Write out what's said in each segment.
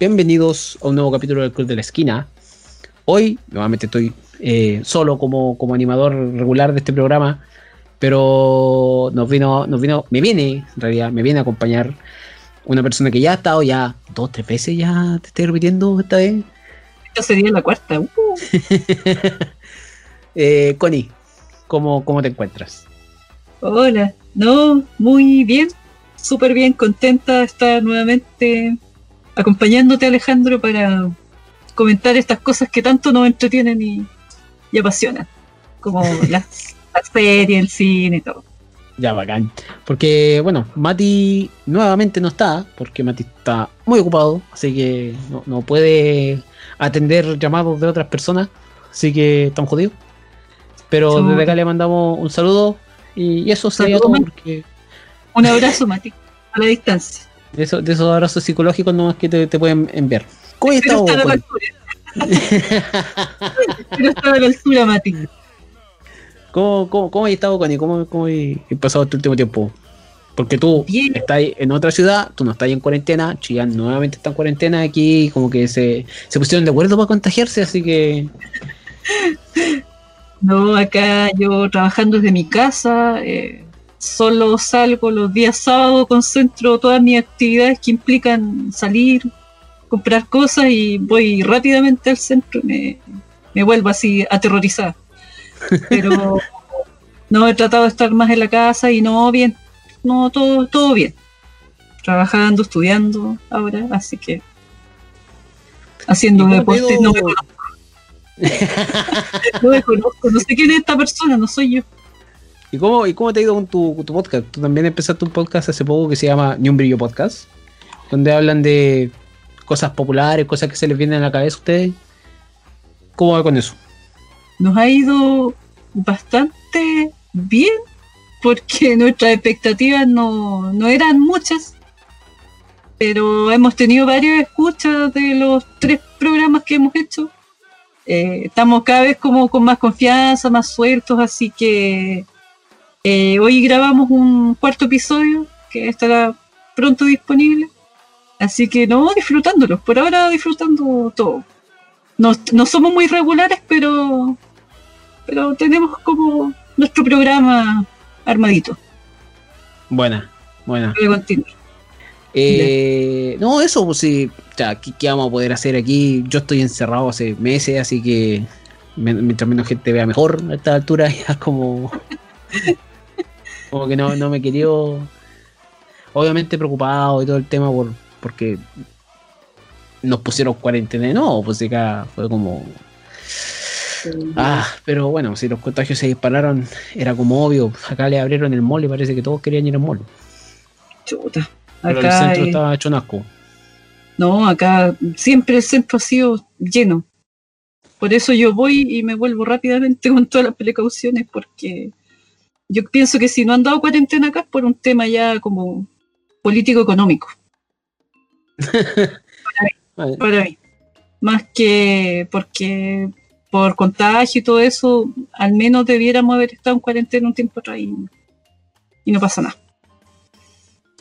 bienvenidos a un nuevo capítulo del Club de la Esquina. Hoy, nuevamente estoy eh, solo como, como animador regular de este programa, pero nos vino, nos vino, me viene, en realidad, me viene a acompañar una persona que ya ha estado ya dos, tres veces, ya te estoy repitiendo esta vez. Esta sería la cuarta. Uh. eh, Connie, ¿cómo, ¿cómo te encuentras? Hola, no, muy bien, súper bien, contenta de estar nuevamente acompañándote Alejandro para comentar estas cosas que tanto nos entretienen y, y apasionan, como las, las series, el cine y todo. Ya, bacán. Porque, bueno, Mati nuevamente no está, porque Mati está muy ocupado, así que no, no puede atender llamados de otras personas, así que están jodidos. Pero desde acá le mandamos un saludo y, y eso sería Saludo, todo, porque Un abrazo, Mati, a la distancia. De, eso, de esos abrazos psicológicos nomás que te, te pueden enviar. ¿Cómo Espero estado? estar a la altura. A la altura, Mati. ¿Cómo, cómo, cómo has estado, Connie? ¿Cómo, cómo has pasado este último tiempo? Porque tú Bien. estás en otra ciudad, tú no estás en cuarentena, Chillán nuevamente está en cuarentena, aquí como que se, se pusieron de acuerdo para contagiarse, así que No, acá yo trabajando desde mi casa, eh, solo salgo los días sábados, concentro todas mis actividades que implican salir, comprar cosas y voy rápidamente al centro y me, me vuelvo así aterrorizada. Pero no he tratado de estar más en la casa y no bien, no todo, todo bien. Trabajando, estudiando ahora, así que haciendo ¿Y cómo te ha deporte. No me conozco, no me conozco, no sé quién es esta persona, no soy yo. ¿Y cómo, ¿y cómo te ha ido con tu, tu podcast? Tú también empezaste un podcast hace poco que se llama Ni un Brillo Podcast, donde hablan de cosas populares, cosas que se les vienen a la cabeza a ustedes. ¿Cómo va con eso? Nos ha ido bastante bien porque nuestras expectativas no, no eran muchas, pero hemos tenido varias escuchas de los tres programas que hemos hecho. Eh, estamos cada vez como con más confianza, más sueltos, así que eh, hoy grabamos un cuarto episodio que estará pronto disponible. Así que no, disfrutándolos, por ahora disfrutando todo. No, no somos muy regulares, pero, pero tenemos como nuestro programa armadito Buena, buena. para continuar. Eh, no, eso, pues sí. Ya, ¿qué, qué vamos a poder hacer aquí? Yo estoy encerrado hace meses, así que mientras menos gente vea mejor a esta altura, ya como. Como que no, no me quería. Obviamente preocupado y todo el tema por porque nos pusieron cuarentena. No, pues acá fue como. Ah, pero bueno, si los contagios se dispararon, era como obvio. Acá le abrieron el mall y parece que todos querían ir al mall. Chuta. Pero el Acá, centro eh, estaba hecho un asco. no, acá siempre el centro ha sido lleno. Por eso yo voy y me vuelvo rápidamente con todas las precauciones, porque yo pienso que si no han dado cuarentena acá es por un tema ya como político-económico, para mí. Más que porque por contagio y todo eso, al menos debiéramos haber estado en cuarentena un tiempo atrás y, y no pasa nada.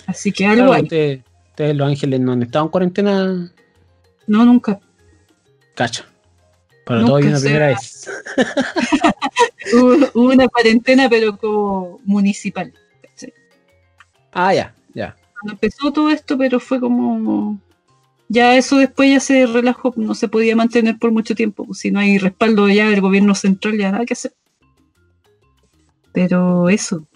Así que algo Claro, hay. ustedes, ustedes, Los Ángeles no han estado en cuarentena, No, nunca. cacha. Para Nunca todo una se primera vez. Hubo, hubo una cuarentena, pero como municipal. Ah, ya, ya. Cuando empezó todo esto, pero fue como. Ya eso después ya se relajó, no se podía mantener por mucho tiempo. si no hay respaldo ya del gobierno central, ya nada que hacer. Pero eso.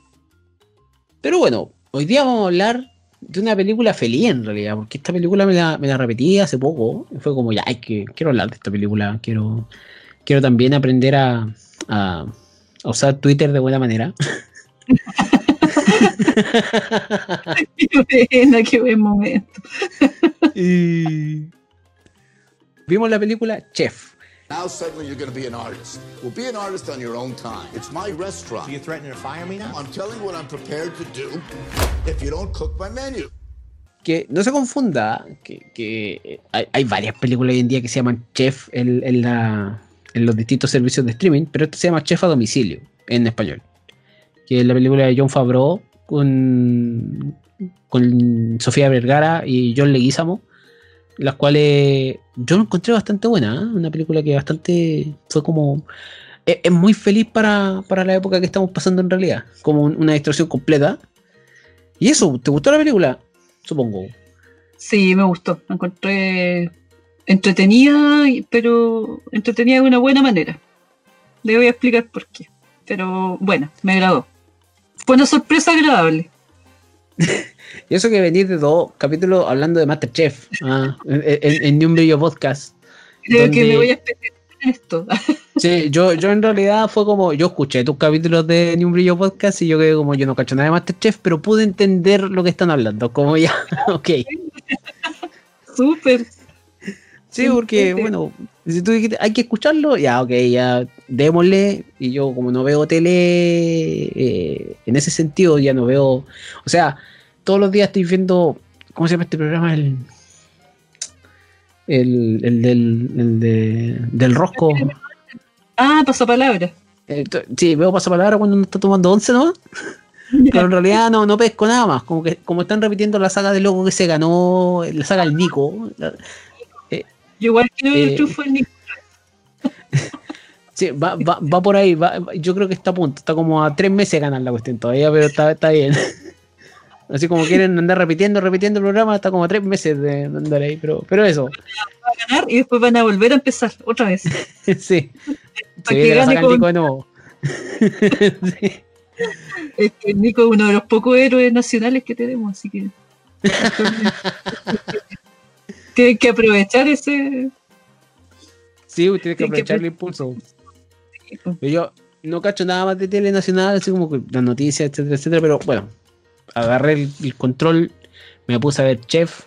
Pero bueno, hoy día vamos a hablar de una película feliz en realidad, porque esta película me la, me la repetí hace poco. y fue como, ya, hay que, quiero hablar de esta película. Quiero, quiero también aprender a usar Twitter de buena manera. Qué pena, qué buen momento. y vimos la película Chef. Now suddenly you're going to be an artist. Well, be an artist on your own time. It's my restaurant. So you threatening to fire me now? I'm telling you what I'm prepared to do if you don't cook my menu. que no se confunda que, que hay, hay varias películas hoy en día que se llaman Chef en, en la- en los distintos servicios de streaming, pero esta se llama Chef a domicilio en español. Que es la película de John Favreau con, con Sofía Vergara y John Leguizamo, las cuales yo lo encontré bastante buena, ¿eh? una película que bastante fue como es, muy feliz para, para la época que estamos pasando en realidad, como un- una distorsión completa. Y eso, ¿te gustó la película? Supongo. Sí, me gustó. La encontré entretenida, pero entretenida de una buena manera. Le voy a explicar por qué. Pero bueno, me agradó. Fue una sorpresa agradable. Y eso que venís de dos capítulos hablando de Masterchef, ah, en, en, en un Brillo Podcast. Creo que me voy a especializar en esto. Sí, yo, yo en realidad fue como, yo escuché tus capítulos de Ni un Brillo Podcast y yo quedé como, yo no cacho nada de Masterchef, pero pude entender lo que están hablando, como ya, ok. Súper. Sí, porque, bueno, si tú dijiste, hay que escucharlo, ya, ok, ya, démosle, y yo como no veo tele, eh, en ese sentido ya no veo, o sea, todos los días estoy viendo, ¿cómo se llama este programa? El, el, el del, el de- del rosco. Ah, pasapalabra. Eh, sí, veo pasapalabra cuando uno está tomando once, ¿no? Pero en realidad no, no pesco nada más. Como que como están repitiendo la saga de loco que se ganó, la saga del Nico. la- Yo igual que Eh, el triunfo del Nico. sí, va, va, va por ahí. va- yo creo que está a punto. Está como a tres meses de ganar la cuestión todavía, pero está, está bien. Así como quieren andar repitiendo, repitiendo el programa, está como a tres meses de andar ahí. Pero, pero eso, a ganar y después van a volver a empezar otra vez. sí. Se que viene la con- Nico de nuevo. Sí. Nico es uno de los pocos héroes nacionales que tenemos, así que. Tienen que aprovechar ese. Sí, tienes que aprovechar el impulso. Pero yo no cacho nada más de tele nacional, así como las noticias, etcétera, etcétera. Pero bueno, agarré el, el control, me puse a ver Chef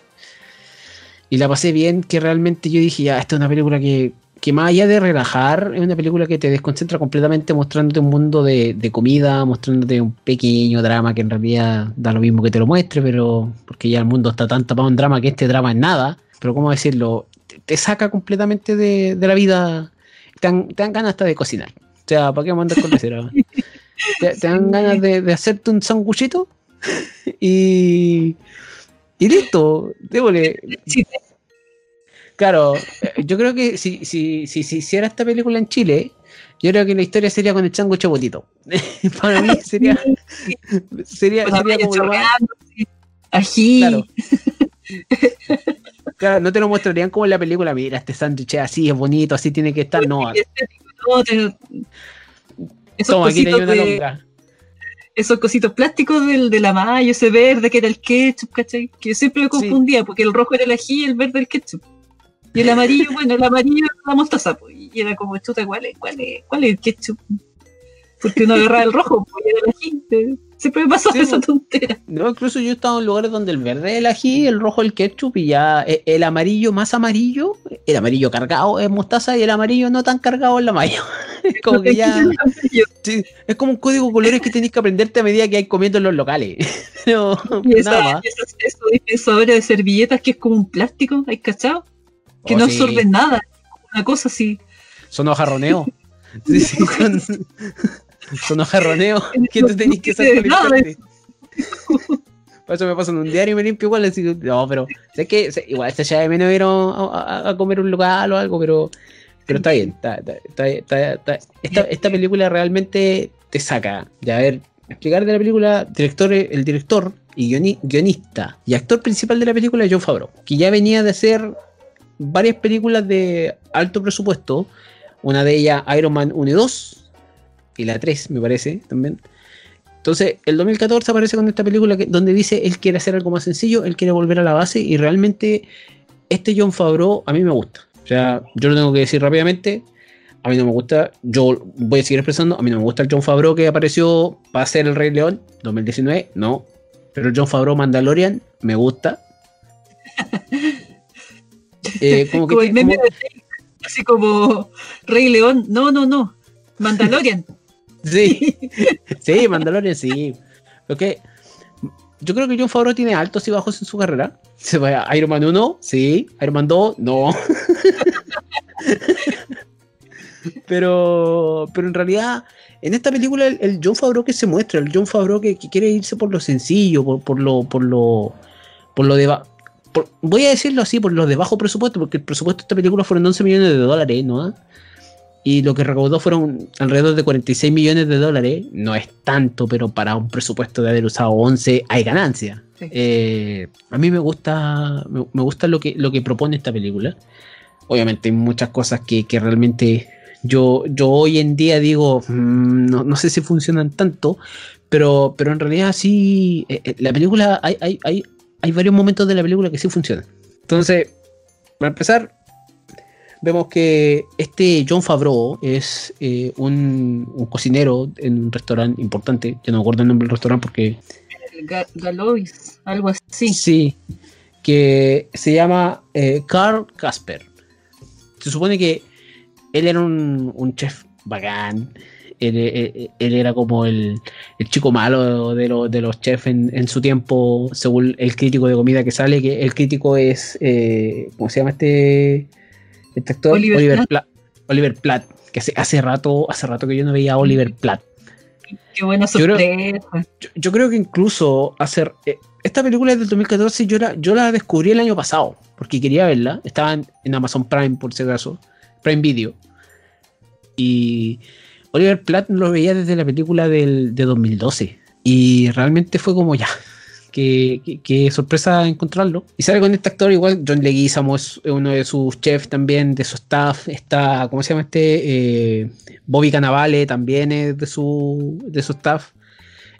y la pasé bien. Que realmente yo dije, ya, esta es una película que, que más allá de relajar, es una película que te desconcentra completamente, mostrándote un mundo de, de comida, mostrándote un pequeño drama que en realidad da lo mismo que te lo muestre, pero porque ya el mundo está tan tapado en drama que este drama es nada. Pero, ¿cómo decirlo? Te, te saca completamente de, de la vida. Te dan, te dan ganas hasta de cocinar. O sea, ¿para qué mandar con receta? te, te dan ganas de, de hacerte un sanguchito y, y listo. Débole. Claro, eh, yo creo que si, si, si, si hiciera esta película en Chile, yo creo que la historia sería con el sándwich botito. Para mí sería, sería, la sería como. Ají. Claro. Claro, no te lo mostrarían como en la película, mira, este sándwich es así, es bonito, así tiene que estar. No, te- esos, toma, aquí cositos tenía una de- longa. esos cositos plásticos del, de la mayo, ese verde que era el ketchup, ¿cachai? Que yo siempre me confundía, porque el rojo era el ají y el verde el ketchup. Y el amarillo, bueno, el amarillo era la mostaza, pues, y era como, chuta, ¿cuál es, cuál es, cuál es el ketchup? Porque uno agarraba el rojo, y era el ají. Siempre me pasaba Sí, esa tontera. No, incluso yo he estado en lugares donde el verde es el ají, el rojo el ketchup y ya eh, el amarillo más amarillo, el amarillo cargado es mostaza y el amarillo no tan cargado es la mayo. Es como que ya sí, es como un código de colores que tenés que aprenderte a medida que hay comiendo en los locales. No, Y nada esa, más. esos, esos dispensadores de servilletas que es como un plástico, ¿hay cachado? Que Oh, no sí. absorben nada. Una cosa así. Son hojarroneo. Sí, sí, son, son hojarroneo que tú tenés que hacer de nada Por eso me paso en un diario y me limpio igual. Así, no, pero sé que sé- igual se echa de menos ir a, a- a comer un local o algo, pero, pero está bien. Está, está- esta, esta película realmente te saca. Ya, a ver, explicar de la película, director, el director y guioni- guionista y actor principal de la película es John Favreau, que ya venía de hacer varias películas de alto presupuesto. Una de ellas, Iron Man 1 y 2, y la 3, me parece, también. Entonces, el 2014 aparece con esta película que, donde dice él quiere hacer algo más sencillo, él quiere volver a la base y realmente este John Favreau a mí me gusta. O sea, yo lo tengo que decir rápidamente, a mí no me gusta, yo voy a seguir expresando, a mí no me gusta el John Favreau que apareció para ser el Rey León 2019, no. Pero el John Favreau Mandalorian me gusta. Eh, como que Como el meme como- de así como Rey León. No, no, no. Mandalorian. Sí, sí, Mandalorian sí. Porque yo creo que John Favreau tiene altos y bajos en su carrera. Se va Iron Man 1, sí. Iron Man 2, no. pero, pero en realidad, en esta película, el, el John Favreau que se muestra, el John Favreau que, quiere irse por lo sencillo, por, por lo, por lo, por lo de ba- voy a decirlo así, por los de bajo presupuesto, porque el presupuesto de esta película fueron 11 millones de dólares, ¿no? Y lo que recaudó fueron alrededor de 46 millones de dólares. No es tanto, pero para un presupuesto de haber usado 11 hay ganancia. Eh, a mí me gusta, me, gusta lo que, lo que propone esta película. Obviamente hay muchas cosas que, realmente yo, yo hoy en día digo, mm, no, sé si funcionan tanto, pero, pero en realidad sí, eh, eh, la película, hay, hay, hay, hay varios momentos de la película que sí funcionan. Entonces, para empezar, vemos que este John Favreau es eh, un, cocinero en un restaurante importante. Yo no me acuerdo el nombre del restaurante porque. Galois, algo así. Sí, que se llama Carl Casper. Se supone que él era un, un chef bacán, él, era como el, chico malo de, de los chefs en, su tiempo, según el crítico de comida que sale, que el crítico es, eh, ¿cómo se llama este, este actor? Oliver, Platt. que hace, hace, rato, hace rato que yo no veía a Oliver Platt. Qué buena sorpresa. Yo creo, que incluso hacer... Eh, esta película es del 2014 yo la, yo la descubrí el año pasado, porque quería verla. Estaba en, en Amazon Prime, por si acaso. Prime Video. Y Oliver Platt lo veía desde la película del, de 2012. Y realmente fue como ya. Qué, sorpresa encontrarlo. Y sale con este actor igual, John Leguizamo es uno de sus chefs también, de su staff. Está, ¿cómo se llama este? Eh, Bobby Cannavale también es de su, de su staff.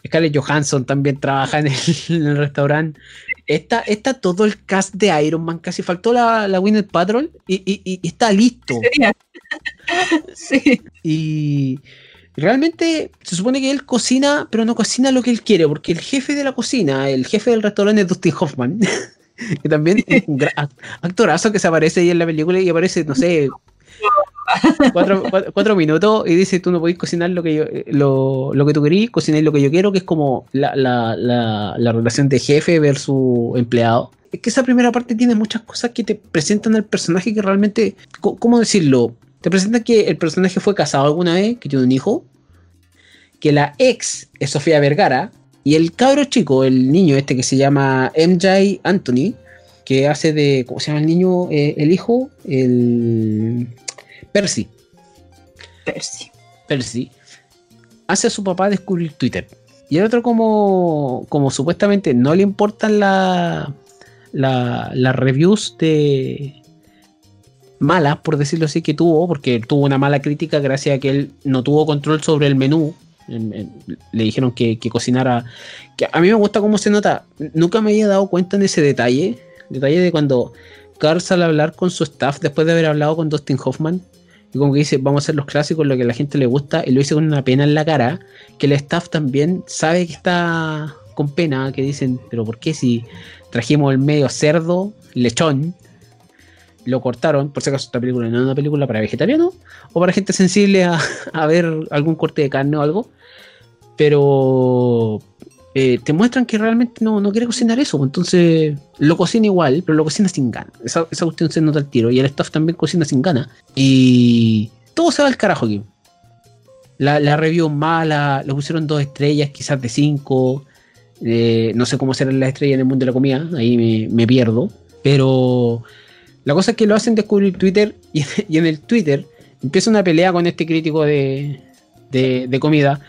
Scarlett Johansson también trabaja en el, restaurante. Está, está todo el cast de Iron Man, casi faltó la, la Winnet Patrol y, y, está listo. sí. Y realmente se supone que él cocina, pero no cocina lo que él quiere, porque el jefe de la cocina, el jefe del restaurante es Dustin Hoffman, que también es un actorazo que se aparece ahí en la película y aparece, no sé, cuatro, minutos y dice tú no podés cocinar lo que yo lo, lo que tú querís, cocinar lo que yo quiero, que es como la, la, la, la relación de jefe versus empleado. Es que esa primera parte tiene muchas cosas que te presentan al personaje que realmente, ¿cómo decirlo? Te presenta que el personaje fue casado alguna vez, que tiene un hijo, que la ex es Sofía Vergara, y el cabro chico, el niño este que se llama MJ Anthony, que hace de, ¿cómo se llama el niño? Eh, el hijo, el Percy. Percy. Percy. Hace a su papá descubrir Twitter. Y el otro como, como supuestamente no le importan las reviews de, malas, por decirlo así, que tuvo, porque tuvo una mala crítica gracias a que él no tuvo control sobre el menú. Le dijeron que, cocinara. Que a mí me gusta cómo se nota. Nunca me había dado cuenta en ese detalle. Detalle de cuando Carl sale a hablar con su staff después de haber hablado con Dustin Hoffman. Y como que dice, vamos a hacer los clásicos, lo que a la gente le gusta. Y lo dice con una pena en la cara. Que el staff también sabe que está con pena. Que dicen, pero ¿por qué si trajimos el medio cerdo, lechón? Lo cortaron, por si acaso esta película no es una película para vegetarianos o para gente sensible a, ver algún corte de carne o algo, pero eh, te muestran que realmente no, no quiere cocinar eso, entonces lo cocina igual, pero lo cocina sin ganas. Esa, esa cuestión se nota al tiro y el staff también cocina sin ganas y todo se va al carajo aquí. La, la review mala, le pusieron dos estrellas, quizás de cinco. Eh, no sé cómo serán las estrellas en el mundo de la comida, ahí me, me pierdo. Pero la cosa es que lo hacen descubrir Twitter y, en el Twitter empieza una pelea con este crítico de, comida,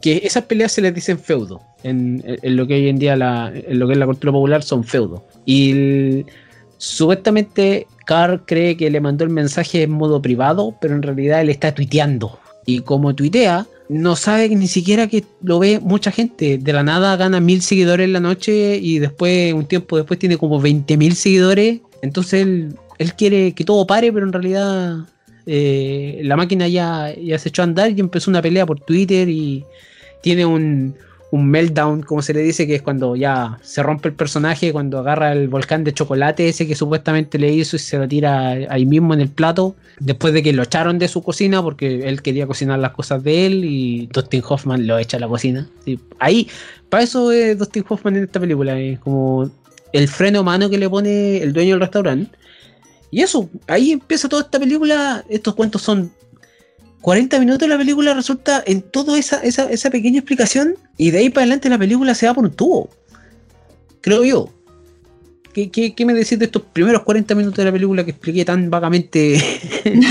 que esas peleas se les dicen feudo. En, lo que hoy en día la, en lo que es la cultura popular son feudo. Y supuestamente Carl cree que le mandó el mensaje en modo privado, pero en realidad él está tuiteando. Y como tuitea, no sabe ni siquiera que lo ve mucha gente. De la nada gana mil seguidores en la noche y después, un tiempo después, tiene como 20 mil seguidores. Entonces él él quiere que todo pare, pero en realidad eh, la máquina ya, ya se echó a andar y empezó una pelea por Twitter y tiene un, un meltdown, como se le dice, que es cuando ya se rompe el personaje, cuando agarra el volcán de chocolate ese que supuestamente le hizo y se lo tira ahí mismo en el plato, después de que lo echaron de su cocina porque él quería cocinar las cosas de él y Dustin Hoffman lo echa a la cocina. Ahí, para eso es Dustin Hoffman en esta película, es como el freno mano que le pone el dueño del restaurante y eso, ahí empieza toda esta película. Estos cuentos son 40 minutos de la película, resulta en toda esa, esa, pequeña explicación. Y de ahí para adelante la película se va por un tubo. Creo yo. ¿qué, qué, qué me decís de estos primeros 40 minutos de la película que expliqué tan vagamente?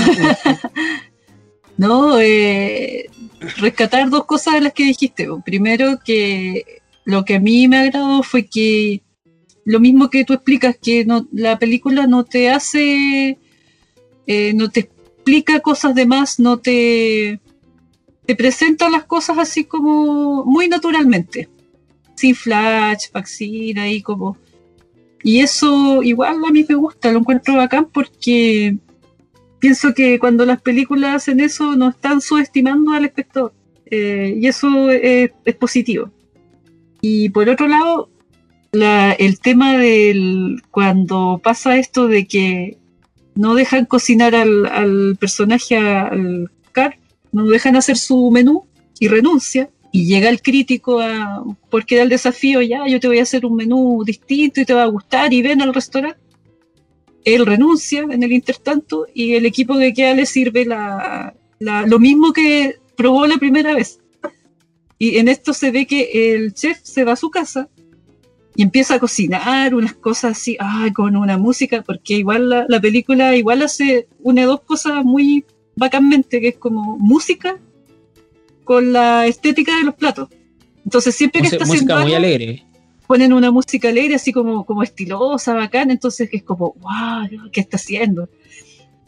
No, eh, rescatar dos cosas de las que dijiste. Primero, que lo que a mí me agradó fue que lo mismo que tú explicas, que la película no te hace, eh, no te explica cosas de más, no te, te presenta las cosas así como muy naturalmente, sin flash, vaccina ahí como... Y eso igual a mí me gusta, lo encuentro bacán porque pienso que cuando las películas hacen eso no están subestimando al espectador. Eh, y eso es, es, positivo. Y por otro lado, la, el tema del cuando pasa esto de que no dejan cocinar al, al personaje, al Car, no dejan hacer su menú y renuncia. Y llega el crítico a, porque da el desafío, ya, yo te voy a hacer un menú distinto y te va a gustar y ven al restaurante él renuncia en el intertanto y el equipo que queda le sirve la, la, lo mismo que probó la primera vez. Y en esto se ve que el chef se va a su casa y empieza a cocinar unas cosas así, ay, con una música, porque igual la, la película igual hace una o dos cosas muy bacánmente, que es como música con la estética de los platos. Entonces siempre que está música muy alegre ponen una música alegre, así como, como estilosa, bacán, entonces es como, wow, ¿qué está haciendo?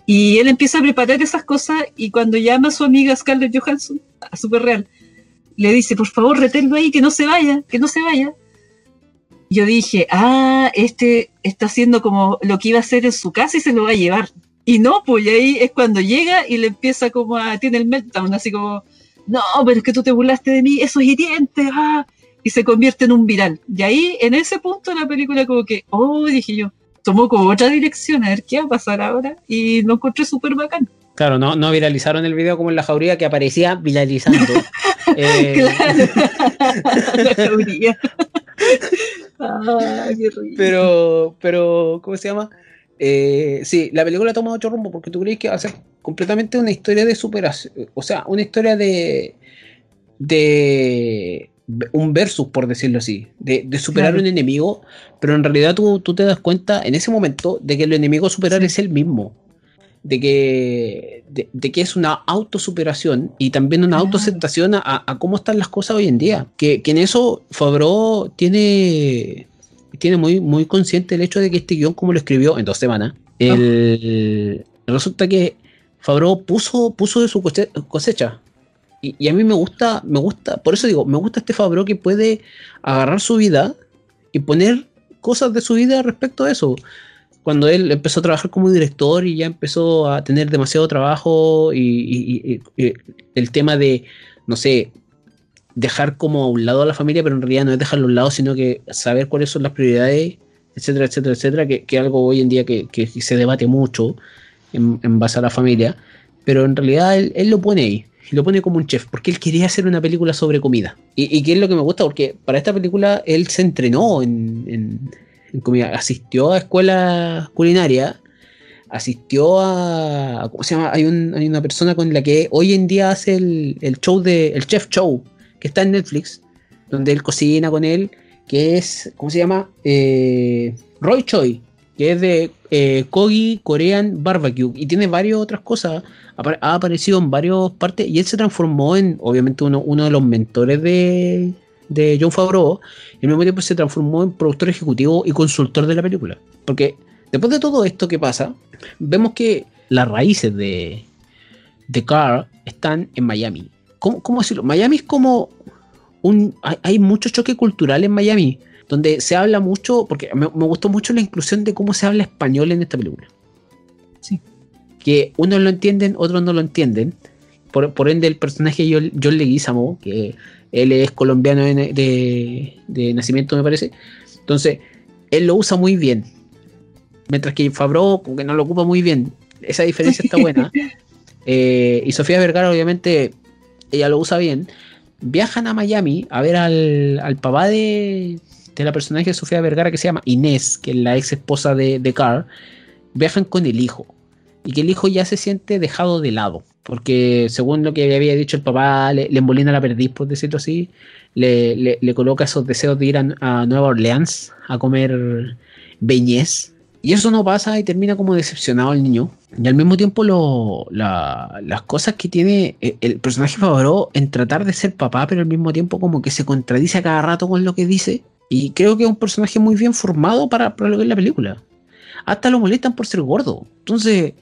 Y él empieza a preparar esas cosas y cuando llama a su amiga Scarlett Johansson, a Super Real, le dice, por favor, reténlo ahí, que no se vaya, que no se vaya. Yo dije, ah, este está haciendo como lo que iba a hacer en su casa y se lo va a llevar. Y no, pues y ahí es cuando llega y le empieza como a, tiene el meltdown, así como, no, pero es que tú te burlaste de mí, eso es hiriente, ah, y se convierte en un viral. Y ahí, en ese punto, la película como que, oh, dije yo, tomó como otra dirección, a ver qué va a pasar ahora, y lo encontré súper bacán. Claro, no, no viralizaron el video como en la jauría que aparecía viralizando. eh... Claro. Ay, qué pero, pero, ¿cómo se llama? Eh, sí, la película toma otro rumbo porque tú crees que va a ser completamente una historia de superación, o sea, una historia de de un versus, por decirlo así, de, de superar claro. un enemigo, pero en realidad tú, tú, te das cuenta en ese momento de que el enemigo a superar sí. es el mismo, de que, de, de, que es una autosuperación y también una autoaceptación a, a, cómo están las cosas hoy en día, que, que en eso Fabro tiene, tiene muy, muy consciente el hecho de que este guion, como lo escribió en dos semanas, el, oh. resulta que Fabro puso, puso de su cosecha y, y, a mí me gusta, me gusta, por eso digo, me gusta este Fabro que puede agarrar su vida y poner cosas de su vida respecto a eso. Cuando él empezó a trabajar como director y ya empezó a tener demasiado trabajo y, el tema de, no sé, dejar como a un lado a la familia, pero en realidad no es dejarlo a un lado, sino que saber cuáles son las prioridades, etcétera, etcétera, etcétera, que es algo hoy en día que, que, se debate mucho en, en, base a la familia, pero en realidad él, lo pone ahí y lo pone como un chef, porque él quería hacer una película sobre comida. Y, y que es lo que me gusta, porque para esta película él se entrenó en, en, asistió a escuela culinaria, asistió a, ¿cómo se llama? Hay, una persona con la que hoy en día hace el, el show de, el chef show, que está en Netflix, donde él cocina con él, que es, ¿cómo se llama? Eh, Roy Choi, que es de eh, Kogi Korean Barbecue, y tiene varias otras cosas ha aparecido en varias partes y él se transformó en, obviamente, uno, uno de los mentores de, de John Favreau y al mismo tiempo se transformó en productor ejecutivo y consultor de la película. Porque después de todo esto que pasa, vemos que las raíces de, de Carl están en Miami. ¿Cómo, cómo decirlo? Miami es como un... Hay, hay, mucho choque cultural en Miami, donde se habla mucho, porque me, me gustó mucho la inclusión de cómo se habla español en esta película. Sí que unos lo entienden, otros no lo entienden. Por, por ende, el personaje John, John Leguizamo, que él es colombiano de, de, de, nacimiento, me parece. Entonces, él lo usa muy bien. Mientras que Fabro, como que no lo ocupa muy bien. Esa diferencia está buena. eh, y Sofía Vergara, obviamente, ella lo usa bien. Viajan a Miami a ver al, al papá de, de la personaje de Sofía Vergara que se llama Inés, que es la ex esposa de, de Carl. Viajan con el hijo y que el hijo ya se siente dejado de lado, porque según lo que había dicho el papá, le, le embolina la perdiz, por decirlo así, le, le, coloca esos deseos de ir a, Nueva Orleans a comer Beñez. Y eso no pasa y termina como decepcionado el niño. Y al mismo tiempo lo, la- las cosas que tiene el, el personaje Favreau en tratar de ser papá, pero al mismo tiempo como que se contradice a cada rato con lo que dice. Y creo que es un personaje muy bien formado para, para lo que es la película. Hasta lo molestan por ser gordo. Entonces,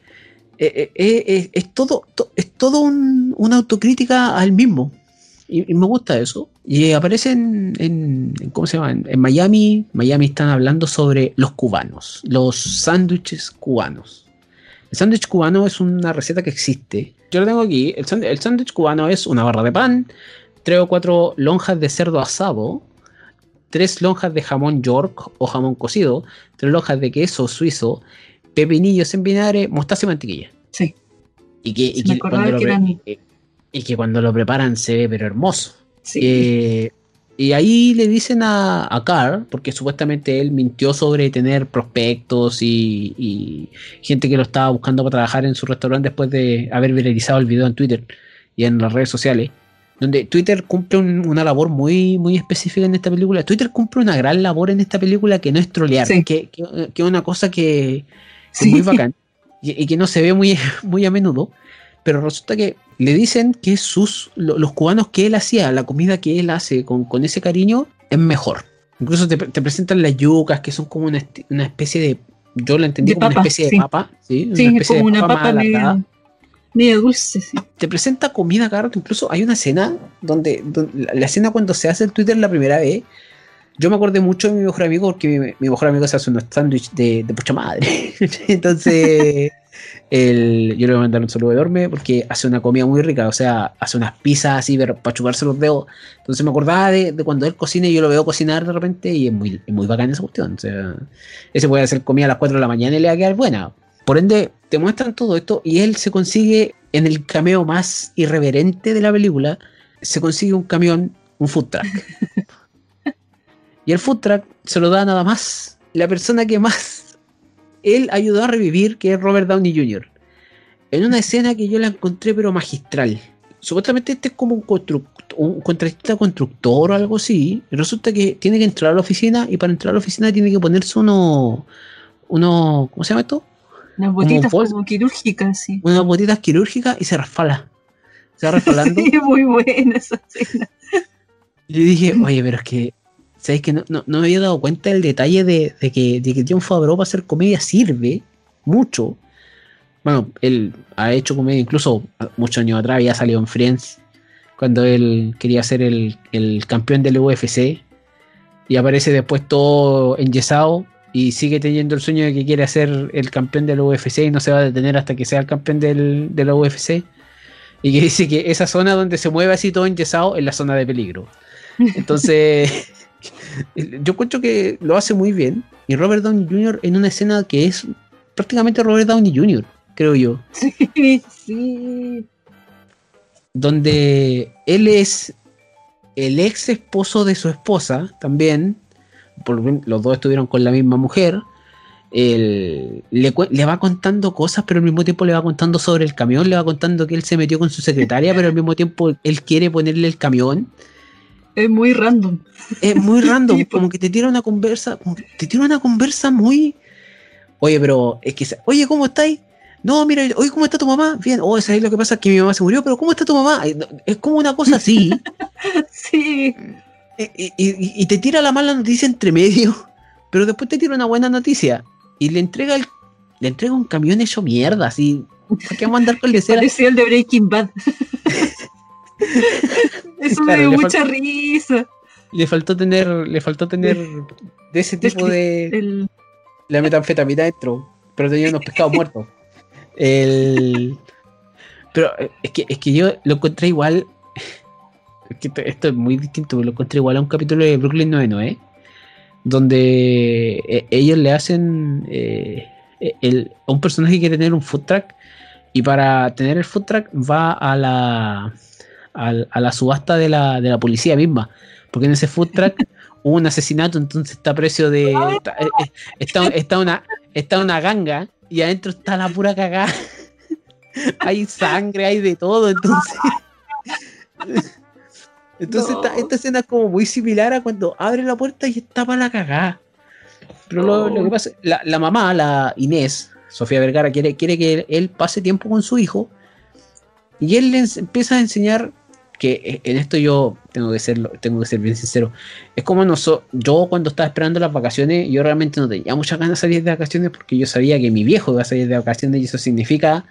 eh, eh, eh, es todo, to- es todo un- una autocrítica al mismo. Y, y me gusta eso. Y aparece en, ¿cómo se llama? En, Miami. Miami están hablando sobre los cubanos, los sándwiches cubanos. El sándwich cubano es una receta que existe. Yo lo tengo aquí. El sándwich cubano es una barra de pan, tres o cuatro lonjas de cerdo asado, tres lonjas de jamón york o jamón cocido, tres lonjas de queso suizo, pepinillos en vinagre, mostaza y mantequilla. Sí. Y que, y que cuando lo que pre- eran- eh, y que cuando lo preparan se ve pero hermoso. Sí. Eh, y ahí le dicen a, a Carr, porque supuestamente él mintió sobre tener prospectos y, y gente que lo estaba buscando para trabajar en su restaurante después de haber viralizado el video en Twitter y en las redes sociales. Donde Twitter cumple un- una labor muy, muy específica en esta película. Twitter cumple una gran labor en esta película que no es trolear, Sí. que, que- que es una cosa que Sí. muy bacán y, y que no se ve muy, muy a menudo. Pero resulta que le dicen que sus lo- los cubanos que él hacía, la comida que él hace con, con ese cariño, es mejor. Incluso te, te presentan las yucas, que son como una, una especie de. Yo lo entendí De como papa, una especie sí. de papa. Sí, Sí, es especie de como una papa alargada. media, media dulce, sí. Te presenta comida cada rato. Incluso hay una escena donde, donde la, la escena cuando se hace el Twitter la primera vez. Yo me acordé mucho de mi mejor amigo porque mi, mi mejor amigo se hace unos sándwiches de, de pucha madre. Entonces, el, yo le voy a mandar un saludo enorme porque hace una comida muy rica. O sea, hace unas pizzas así para chuparse los dedos. Entonces me acordaba de, de cuando él cocina y yo lo veo cocinar de repente y es muy, es muy bacán esa cuestión. O sea, ese puede hacer comida a las 4 de la mañana y le va a quedar buena. Por ende, te muestran todo esto y él se consigue en el cameo más irreverente de la película, se consigue un camión, un food truck. y el food truck se lo da nada más la persona que más él ayudó a revivir, que es Robert Downey Jr. En una escena que yo la encontré pero magistral. Supuestamente este es como un, construc- un contratista constructor o algo así. Y resulta que tiene que entrar a la oficina y para entrar a la oficina tiene que ponerse uno, uno ¿cómo se llama esto? Unas botitas como quirúrgicas, sí. Unas botitas quirúrgicas y se resfala. Se va resfalando. Sí, muy buena esa escena. Yo dije, oye, pero es que, ¿sabes que no, no, no me había dado cuenta del detalle de, de que, de que John Favreau para hacer comedia sirve mucho? Bueno, él ha hecho comedia incluso muchos años atrás, había salido en Friends, cuando él quería ser el, el campeón del UFC, y aparece después todo enyesado y sigue teniendo el sueño de que quiere ser el campeón del UFC y no se va a detener hasta que sea el campeón del, de UFC. Y que dice que esa zona donde se mueve así todo enyesado es la zona de peligro. Entonces, yo encuentro que lo hace muy bien. Y Robert Downey Jr. en una escena que es prácticamente Robert Downey Jr., creo yo. Sí, sí. Donde él es el ex esposo de su esposa también. Por, los dos estuvieron con la misma mujer. Él, le, le va contando cosas, pero al mismo tiempo le va contando sobre el camión, le va contando que él se metió con su secretaria, pero al mismo tiempo él quiere ponerle el camión. Es muy random. Es muy random, Sí, como que te tira una conversa, te tira una conversa muy. Oye, pero es que, oye, ¿cómo estáis? No, mira, oye, ¿cómo está tu mamá? Bien, oh, ¿sabes lo que pasa? Es que mi mamá se murió, pero ¿cómo está tu mamá? Es como una cosa así. Sí. y, y- y- y te tira la mala noticia entre medio, pero después te tira una buena noticia. Y le entrega el, le entrega un camión hecho mierda, así. ¿Para qué vamos a andar con lecera? Parecía el de Breaking Bad. Eso Claro, me dio mucha risa. Le faltó tener, le faltó tener de ese tipo de. El- la metanfetamina dentro, pero tenía unos pescados muertos. El... Pero eh, es que, es que yo lo encontré igual. es que esto- es muy distinto, lo encontré igual a un capítulo de Brooklyn 99, donde eh, ellos le hacen. eh, el, a un personaje que quiere tener un food truck y para tener el food truck va a la, al- a, la subasta de la, de la policía misma, porque en ese food truck hubo un asesinato, entonces está a precio de. Está, eh, eh, está, está una, está una ganga y adentro está la pura cagada. hay sangre, hay de todo, entonces. Entonces No. esta, esta escena es como muy similar a cuando abre la puerta y está para la cagada. Pero lo, lo que pasa, la, la mamá, la Inés, Sofía Vergara, quiere, quiere que él pase tiempo con su hijo y él le empieza a enseñar que eh, en esto yo tengo que ser, tengo que ser bien sincero. Es como nosotros, yo cuando estaba esperando las vacaciones, yo realmente no tenía muchas ganas de salir de vacaciones porque yo sabía que mi viejo iba a salir de vacaciones y eso significa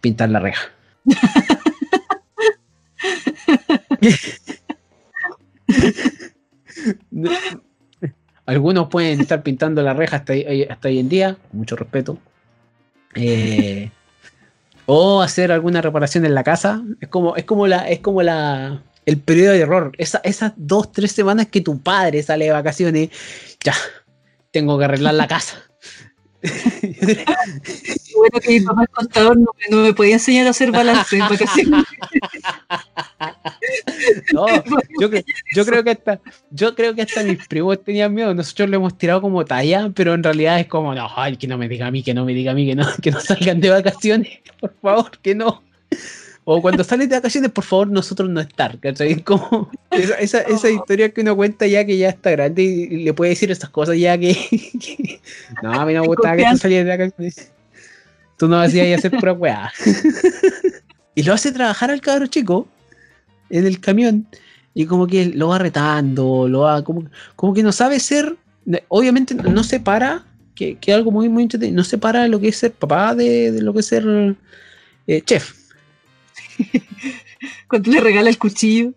pintar la reja. Algunos pueden estar pintando la reja hasta, hasta hoy en día, con mucho respeto. Eh, o hacer alguna reparación en la casa. Es como, es como la, es como la el periodo de error. Esa- esas dos, tres semanas que tu padre sale de vacaciones, ya, tengo que arreglar la casa. Bueno, que mi papá es contador, no, me- no me podía enseñar a hacer balance en vacaciones. No, yo, cre- yo creo que hasta, yo creo que hasta mis primos tenían miedo. Nosotros lo hemos tirado como talla, pero en realidad es como, no, ay, que no me diga a mí, que no me diga a mí, que no, que no salgan de vacaciones, por favor, que no. O cuando salen de vacaciones, por favor, nosotros no estar, ¿cachai? Como esa, esa, esa historia que uno cuenta ya que ya está grande y, le puede decir esas cosas ya que, que- no, a mí no me gustaba que tú salieras de vacaciones. Tú no hacías y hacer pura weá. y lo hace trabajar al cabro chico en el camión y como que lo va retando, lo va como, como que no sabe ser, obviamente no se para, que que es algo muy muy entretenido, no se para lo que es ser papá de, de lo que es ser eh, chef. Cuando le regala el cuchillo.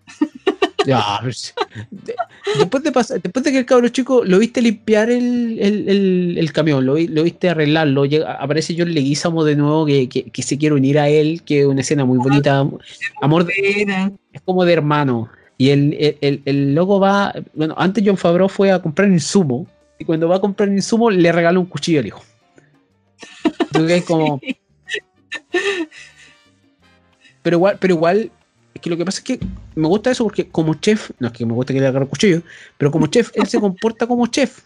Ya, pues, de- después de pasar, después de que el cabro chico lo viste limpiar el, el- el- el camión, lo, vi- lo viste arreglarlo, llega, aparece John Leguizamo de nuevo que, que, que se quiere unir a él, que es una escena muy bonita, amor de, es como de hermano. Y el, el, loco va, bueno, antes John Favreau fue a comprar insumo, y cuando va a comprar insumo le regala un cuchillo al hijo. Entonces es como, pero igual, pero igual, es que lo que pasa es que me gusta eso porque como chef, no es que me gusta que le agarre el cuchillo, pero como chef, él se comporta como chef,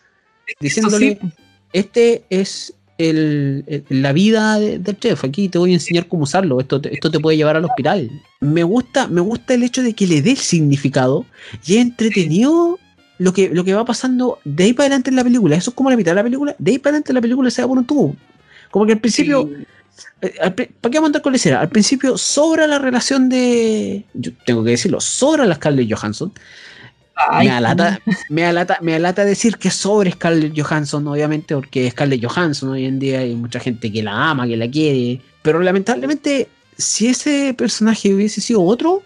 diciéndole, sí. este es el, el- la vida de- del chef, aquí te voy a enseñar cómo usarlo, esto te, esto te puede llevar al hospital. Me gusta, me gusta el hecho de que le dé el significado y es entretenido lo que, lo que va pasando de ahí para adelante en la película. Eso es como la mitad de la película, de ahí para adelante la película se va por un tubo. Como que al principio, Sí. Eh, ¿Para qué vamos a andar con lecera? Al principio sobra la relación de. Yo tengo que decirlo, sobra la Scarlett Johansson. Ay, me, alata, me, alata, me alata decir que sobre Scarlett Johansson, obviamente, porque Scarlett Johansson hoy en día hay mucha gente que la ama, que la quiere. Pero lamentablemente, si ese personaje hubiese sido otro,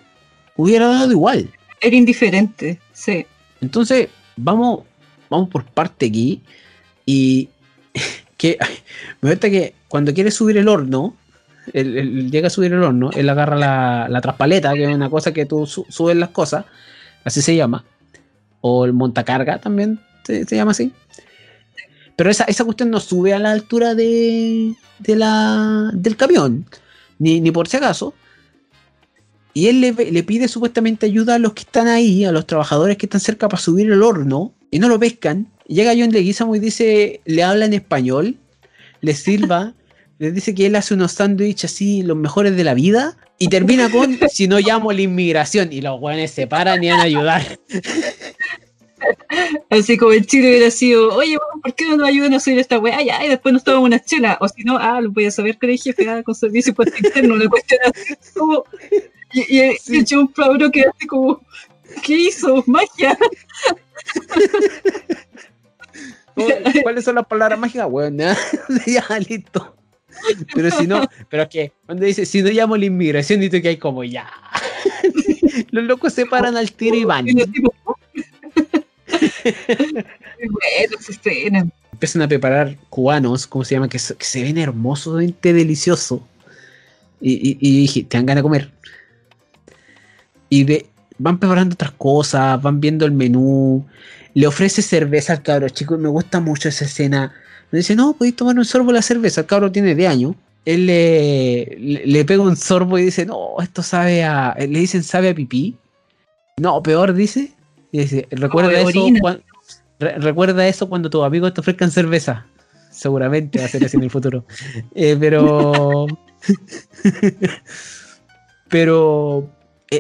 hubiera dado igual. Era indiferente, sí. Entonces, vamos, vamos por parte aquí. Y que me gusta que cuando quiere subir el horno, él, llega a subir el horno, él agarra la, la traspaleta, que es una cosa que tú su- subes las cosas, así se llama. O el montacarga también se, se llama así. Pero esa, esa cuestión no sube a la altura de, de la, del camión, ni, ni por si acaso. Y él le, le pide supuestamente ayuda a los que están ahí, a los trabajadores que están cerca para subir el horno, y no lo pescan. Llega John Leguizamo y dice, le habla en español, le silba, le dice que él hace unos sándwiches así, los mejores de la vida, y termina con, si no llamo la inmigración, y los güeyes se paran y van a ayudar. Así como el chile hubiera sido, oye, ¿por qué no nos ayudan a subir esta weá? Ya, y después nos tomamos una chela. O si no, ah, lo voy a saber con el jefe, ah, con servicio y puesto interno, una cuestión así como. Y, y, el- Sí. y el John Favreau que así como, ¿qué hizo? Magia. ¿Cuáles son las palabras mágicas? Bueno, ya, listo. Pero si no, pero que cuando dice, si no llamo a la inmigración, dice que hay como ya. Los locos se paran al tiro y van. Bueno, se. Empiezan a preparar cubanos, ¿cómo se llama? Que se, que se ven hermosamente deliciosos. Y, y, y dije, te dan ganas de comer. Y van preparando otras cosas, van viendo el menú. Le ofrece cerveza al cabro chico. y Me gusta mucho esa escena. Dice, no, podéis tomar un sorbo de la cerveza. El cabro tiene de años. Él le, le, le pega un sorbo y dice, no, esto sabe a. Le dicen, sabe a pipí. No, peor, dice. Y dice, recuerda eso. orina. cuan- re- recuerda eso cuando tus amigos te ofrezcan cerveza. Seguramente va a ser así en el futuro. Eh, pero. pero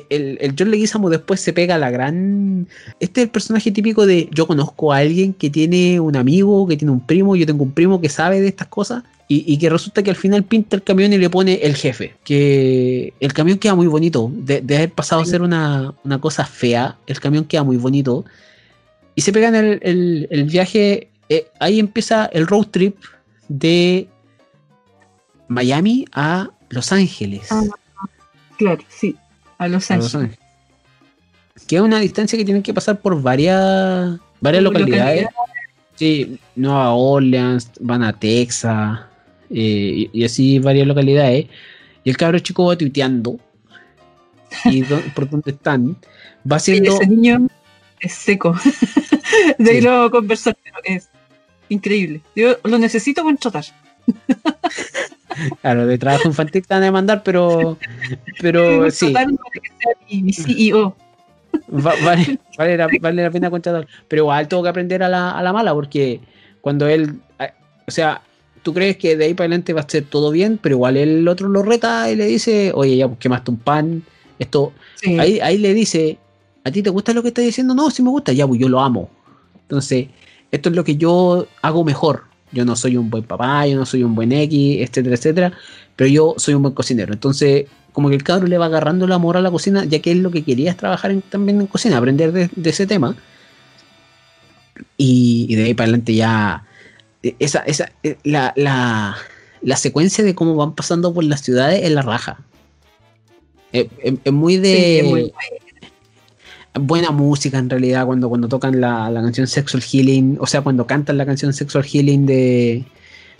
el, el John Leguizamo después se pega la gran. Este es el personaje típico de yo conozco a alguien que tiene un amigo, que tiene un primo, yo tengo un primo que sabe de estas cosas. Y, y que resulta que al final pinta el camión y le pone el jefe. Que el camión queda muy bonito. De, de haber pasado a ser una, una cosa fea, el camión queda muy bonito. Y se pegan el, el, el viaje. eh, ahí empieza el road trip de Miami a Los Ángeles. Ah, Claro, sí. A Los a Los Ángeles. Que es una distancia que tienen que pasar por varias, varias localidades. Sí, Nueva Orleans, van a Texas eh, y, y así varias localidades. Y el cabro chico va tuiteando. Y do- por donde están, va Sí, haciendo. ese niño es seco. de ahí Sí. lo conversar, pero es increíble. Yo lo necesito contratar. Claro, de trabajo infantil te van a demandar, pero. Pero sí, CEO. va- vale, vale, la, vale la pena contratar. Pero igual tengo que aprender a la, a la mala, porque cuando él. a- O sea, tú crees que de ahí para adelante va a ser todo bien, pero igual el otro lo reta y le dice, oye, ya pues, quemaste un pan. Esto. Sí. Ahí, ahí le dice, ¿a ti te gusta lo que estás diciendo? No, sí me gusta, ya, pues yo lo amo. Entonces, esto es lo que yo hago mejor. Yo no soy un buen papá, yo no soy un buen X, etcétera, etcétera, pero yo soy un buen cocinero. Entonces, como que el cabro le va agarrando el amor a la cocina, ya que es lo que quería es trabajar en- también en cocina, aprender de, ese tema. Y, de ahí para adelante ya, eh, esa, esa, eh, la, la, la secuencia de cómo van pasando por las ciudades es la raja. Es, muy de buena música en realidad cuando, cuando tocan la, la canción Sexual Healing, o sea, cuando cantan la canción Sexual Healing de...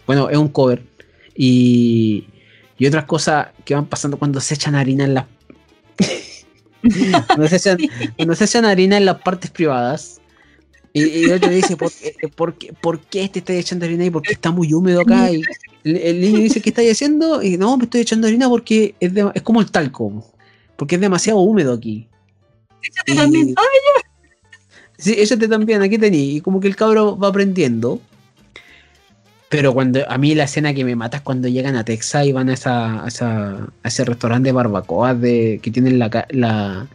Bueno, es un cover. Y, y otras cosas que van pasando cuando se echan harina en las... cuando, se echan, cuando se echan harina en las partes privadas. Y, y el otro dice, ¿por, qué- por, qué, ¿por qué te estás echando harina ahí? Porque está muy húmedo acá. Y el, el niño dice, ¿qué estás haciendo? Y no, me estoy echando harina porque es, es como el talco. Porque es demasiado húmedo aquí. Échate también. ¡Ay! Sí, échate también, aquí tení. Y como que el cabro va aprendiendo. Pero cuando a mí la escena que me mata es cuando llegan a Texas y van a, esa, a, esa- a ese restaurante de barbacoa de, que tienen la, la-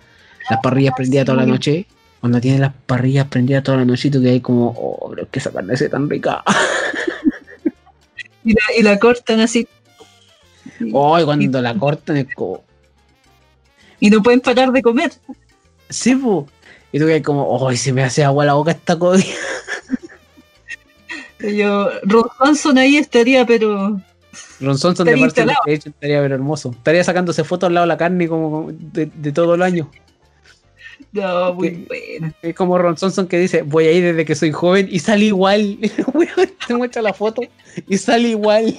las parrillas prendidas toda la noche. Cuando tienen las parrillas prendidas toda la noche y tú que hay como, oh, pero es que esa carne se tan rica. Y la, y la cortan así. Oh, y cuando la cortan es como, Y no pueden parar de comer. Sí, po. Y tú que como, oh, se me hace agua la boca esta comida. Yo, Ron Swanson ahí estaría, pero Ron Estaría de parte de hecho estaría pero hermoso. Estaría sacándose fotos al lado de la carne como de, de todo el año. no, muy buena. Es como Ron Swanson que dice, voy a ir desde que soy joven y sale igual. Te muestra la foto y sale igual.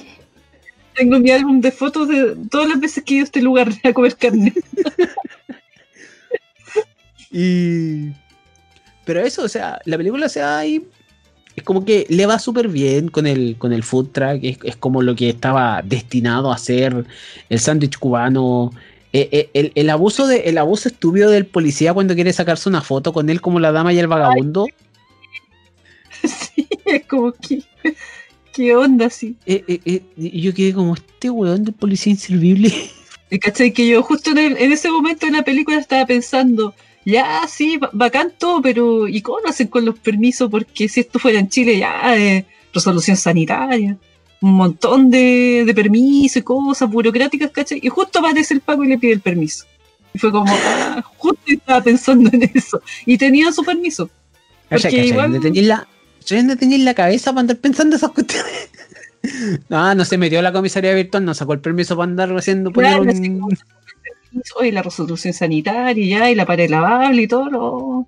Tengo mi álbum de fotos de todas las veces que he ido a este lugar a comer carne. Y... Pero eso, o sea, la película se va ahí... Es como que le va súper bien con el, con el food truck. Es, es como lo que estaba destinado a ser el sándwich cubano. Eh, eh, el, el abuso de, el abuso estúpido del policía cuando quiere sacarse una foto con él como la dama y el vagabundo. sí, es como que. ¿Qué onda así? Eh, eh, eh, yo quedé como este weón del policía inservible. Cachai que yo justo en, el- en ese momento en la película estaba pensando, ya sí, ba- bacán todo, pero ¿y cómo lo hacen con los permisos? Porque si esto fuera en Chile ya eh, resolución sanitaria, un montón de, de permisos y cosas burocráticas, ¿cachai? Y justo aparece el Paco y le pide el permiso. Y fue como, ah, justo estaba pensando en eso. Y tenía su permiso. Porque cachai, igual- donde tenéis la, donde tenéis la cabeza para andar pensando esas cuestiones. No, no se metió a la comisaría virtual, no sacó el permiso para andar haciendo poner Claro, un- Oye, la resolución sanitaria ya, y la pared lavable y todo. lo-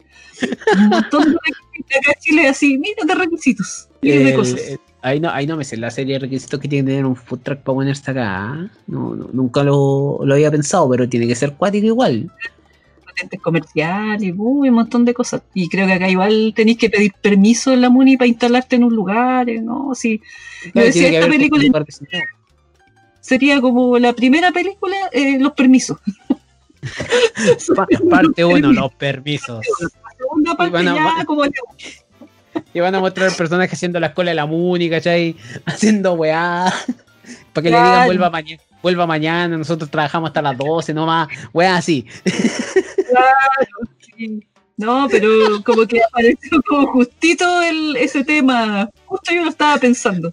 Un montón de requisitos acá en Chile así, miles de requisitos, miles de cosas. el- ahí, no, ahí no me sé la serie de requisitos que tiene que tener un food truck para ponerse acá. ¿ah? No, no, nunca lo, lo había pensado, pero tiene que ser cuático igual. patentes comerciales, uy, un montón de cosas. Y creo que acá igual tenéis que pedir permiso en la MUNI para instalarte en un lugar, eh, ¿no? Sí. Yo Claro, decía, tiene que esta película. Sería como la primera película, eh, los permisos. Pa- Parte 1, los permisos. La segunda parte ya como Y van a mostrar el personaje haciendo la escuela de la MUNI, ¿cachai? Haciendo weá. Para que le Claro. digan vuelva mañana. vuelva mañana, nosotros trabajamos hasta las 12 nomás, weá así. Claro, sí. No, pero como que apareció como justito el, ese tema. Justo yo lo estaba pensando.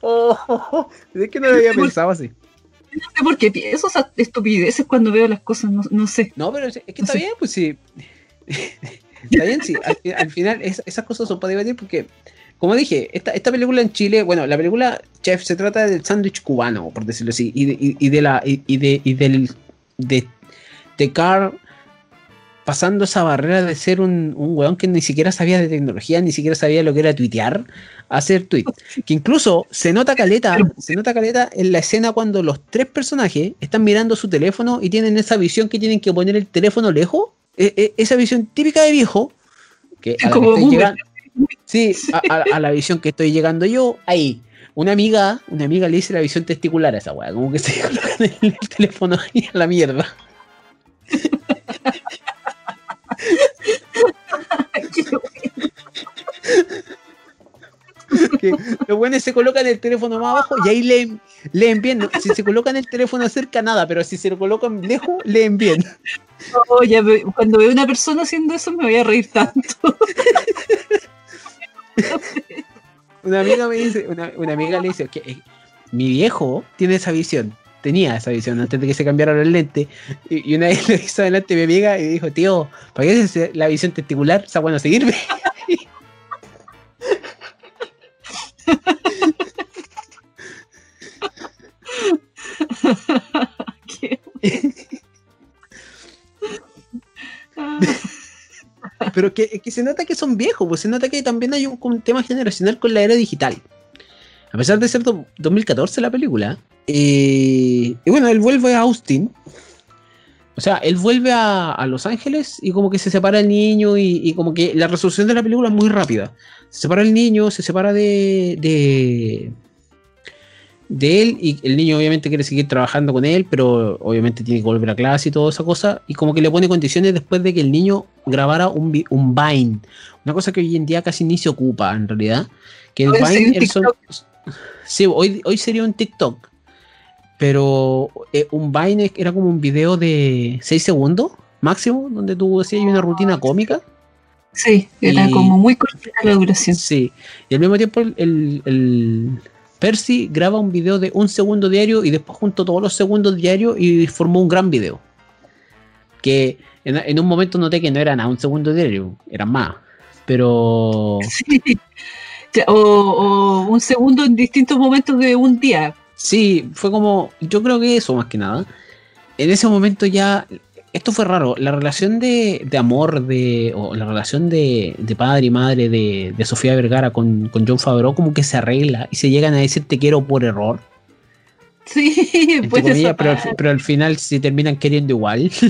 Oh, es que no lo había pensado así. No sé por qué pienso esas estupideces cuando veo las cosas, no, no sé. No, pero es que No está sé. bien, pues sí. Está bien, sí. Al, fi- al final es- esas cosas son para debatir porque, como dije, esta, esta película en Chile, bueno, la película Chef se trata del sándwich cubano, por decirlo así, y de, y- y de la y, y de y del de, de Carl pasando esa barrera de ser un, un weón que ni siquiera sabía de tecnología, ni siquiera sabía lo que era tuitear, a hacer tweet. Que incluso se nota caleta, se nota caleta en la escena cuando los tres personajes están mirando su teléfono y tienen esa visión que tienen que poner el teléfono lejos. E- e- esa visión típica de viejo. Que a la que Como boomer. llegando- sí, a, a- a la visión que estoy llegando yo, ahí. Una amiga, una amiga le dice la visión testicular a esa weá, como que se colocan el, el teléfono ahí a la mierda. Que los buenos se colocan el teléfono más abajo y ahí leen, leen bien. ¿no? Si se colocan el teléfono cerca, nada, pero si se lo colocan lejos, leen bien. Ya ve- cuando veo una persona haciendo eso me voy a reír tanto. Una amiga me dice, una, una amiga le dice que eh, mi viejo tiene esa visión. Tenía esa visión antes de que se cambiara el lente. Y, y una vez le hizo adelante mi amiga y dijo, tío, ¿para qué es la visión testicular? O sea, bueno, seguirme. Pero que, se nota que son viejos, pues se nota que también hay un, tema generacional con la era digital. A pesar de ser do- 2014 la película. eh, y bueno, él vuelve a Austin. O sea, él vuelve a, a Los Ángeles y como que se separa el niño y, y como que la resolución de la película es muy rápida. Se separa el niño, se separa de, de, de él y el niño obviamente quiere seguir trabajando con él, pero obviamente tiene que volver a clase y toda esa cosa. Y como que le pone condiciones después de que el niño grabara un, un Vine. Una cosa que hoy en día casi ni se ocupa en realidad. Que el Vine son- Sí, hoy, hoy sería un TikTok. Pero eh, un Vine era como un video de 6 segundos máximo, donde tú hacías una rutina cómica. Sí, era Y- como muy cortita la duración. Sí. Y al mismo tiempo el, el- el Percy graba un video de un segundo diario y después juntó todos los segundos diarios y formó un gran video. Que en, en un momento noté que no era nada un segundo diario, eran más. Pero Sí. O, o un segundo en distintos momentos de un día. Sí, fue como, yo creo que eso más que nada. En ese momento ya, esto fue raro, la relación de, de amor, de, o la relación de, de padre y madre de, de Sofía Vergara con, con John Favreau como que se arregla y se llegan a decir te quiero por error. Sí, pues comillas, pero, al, pero final se terminan queriendo igual.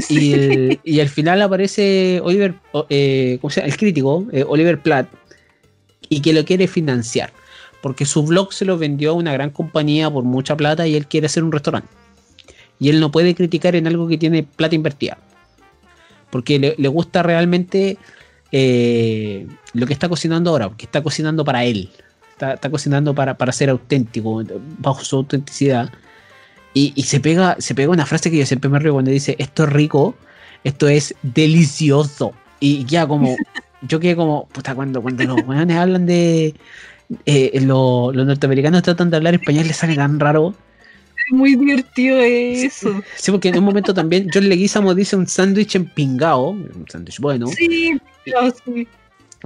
Sí. y, el- y al final aparece Oliver, eh, ¿cómo se llama? El crítico, eh, Oliver Platt, y que lo quiere financiar. Porque su blog se lo vendió a una gran compañía por mucha plata y él quiere hacer un restaurante. Y él no puede criticar en algo que tiene plata invertida. Porque le, gusta realmente eh, lo que está cocinando ahora, porque está cocinando para él. Está, cocinando para, para ser auténtico, bajo su autenticidad. Y, y se pega, se pega una frase que yo siempre me río cuando dice, esto es rico, esto es delicioso. Y ya como, yo quedé como, puta, cuando, cuando los weones hablan de, eh, lo- los norteamericanos tratan de hablar español, les sale tan raro. Es muy divertido eso. Sí, porque en un momento también John Leguizamo dice un sándwich empingado, un sándwich bueno. Sí, pero sí.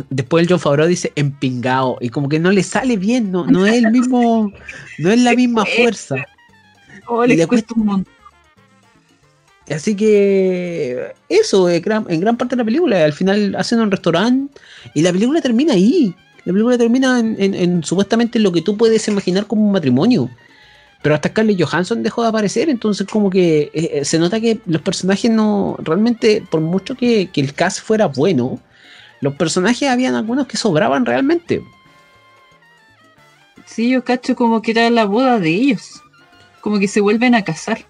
Después el John Favreau dice empingado y como que no le sale bien, no, no es el mismo, no es la misma fuerza. Oh, Y les después- cuesta un montón. Así que eso, gran- en gran parte de la película, al final hacen un restaurante y la película termina ahí. La película termina en, en- en supuestamente lo que tú puedes imaginar como un matrimonio. Pero hasta Scarlett Johansson dejó de aparecer, entonces como que eh, eh, se nota que los personajes no, realmente, por mucho que, que el cast fuera bueno, los personajes habían algunos que sobraban realmente. Sí, yo cacho como que era la boda de ellos. Como que se vuelven a casar.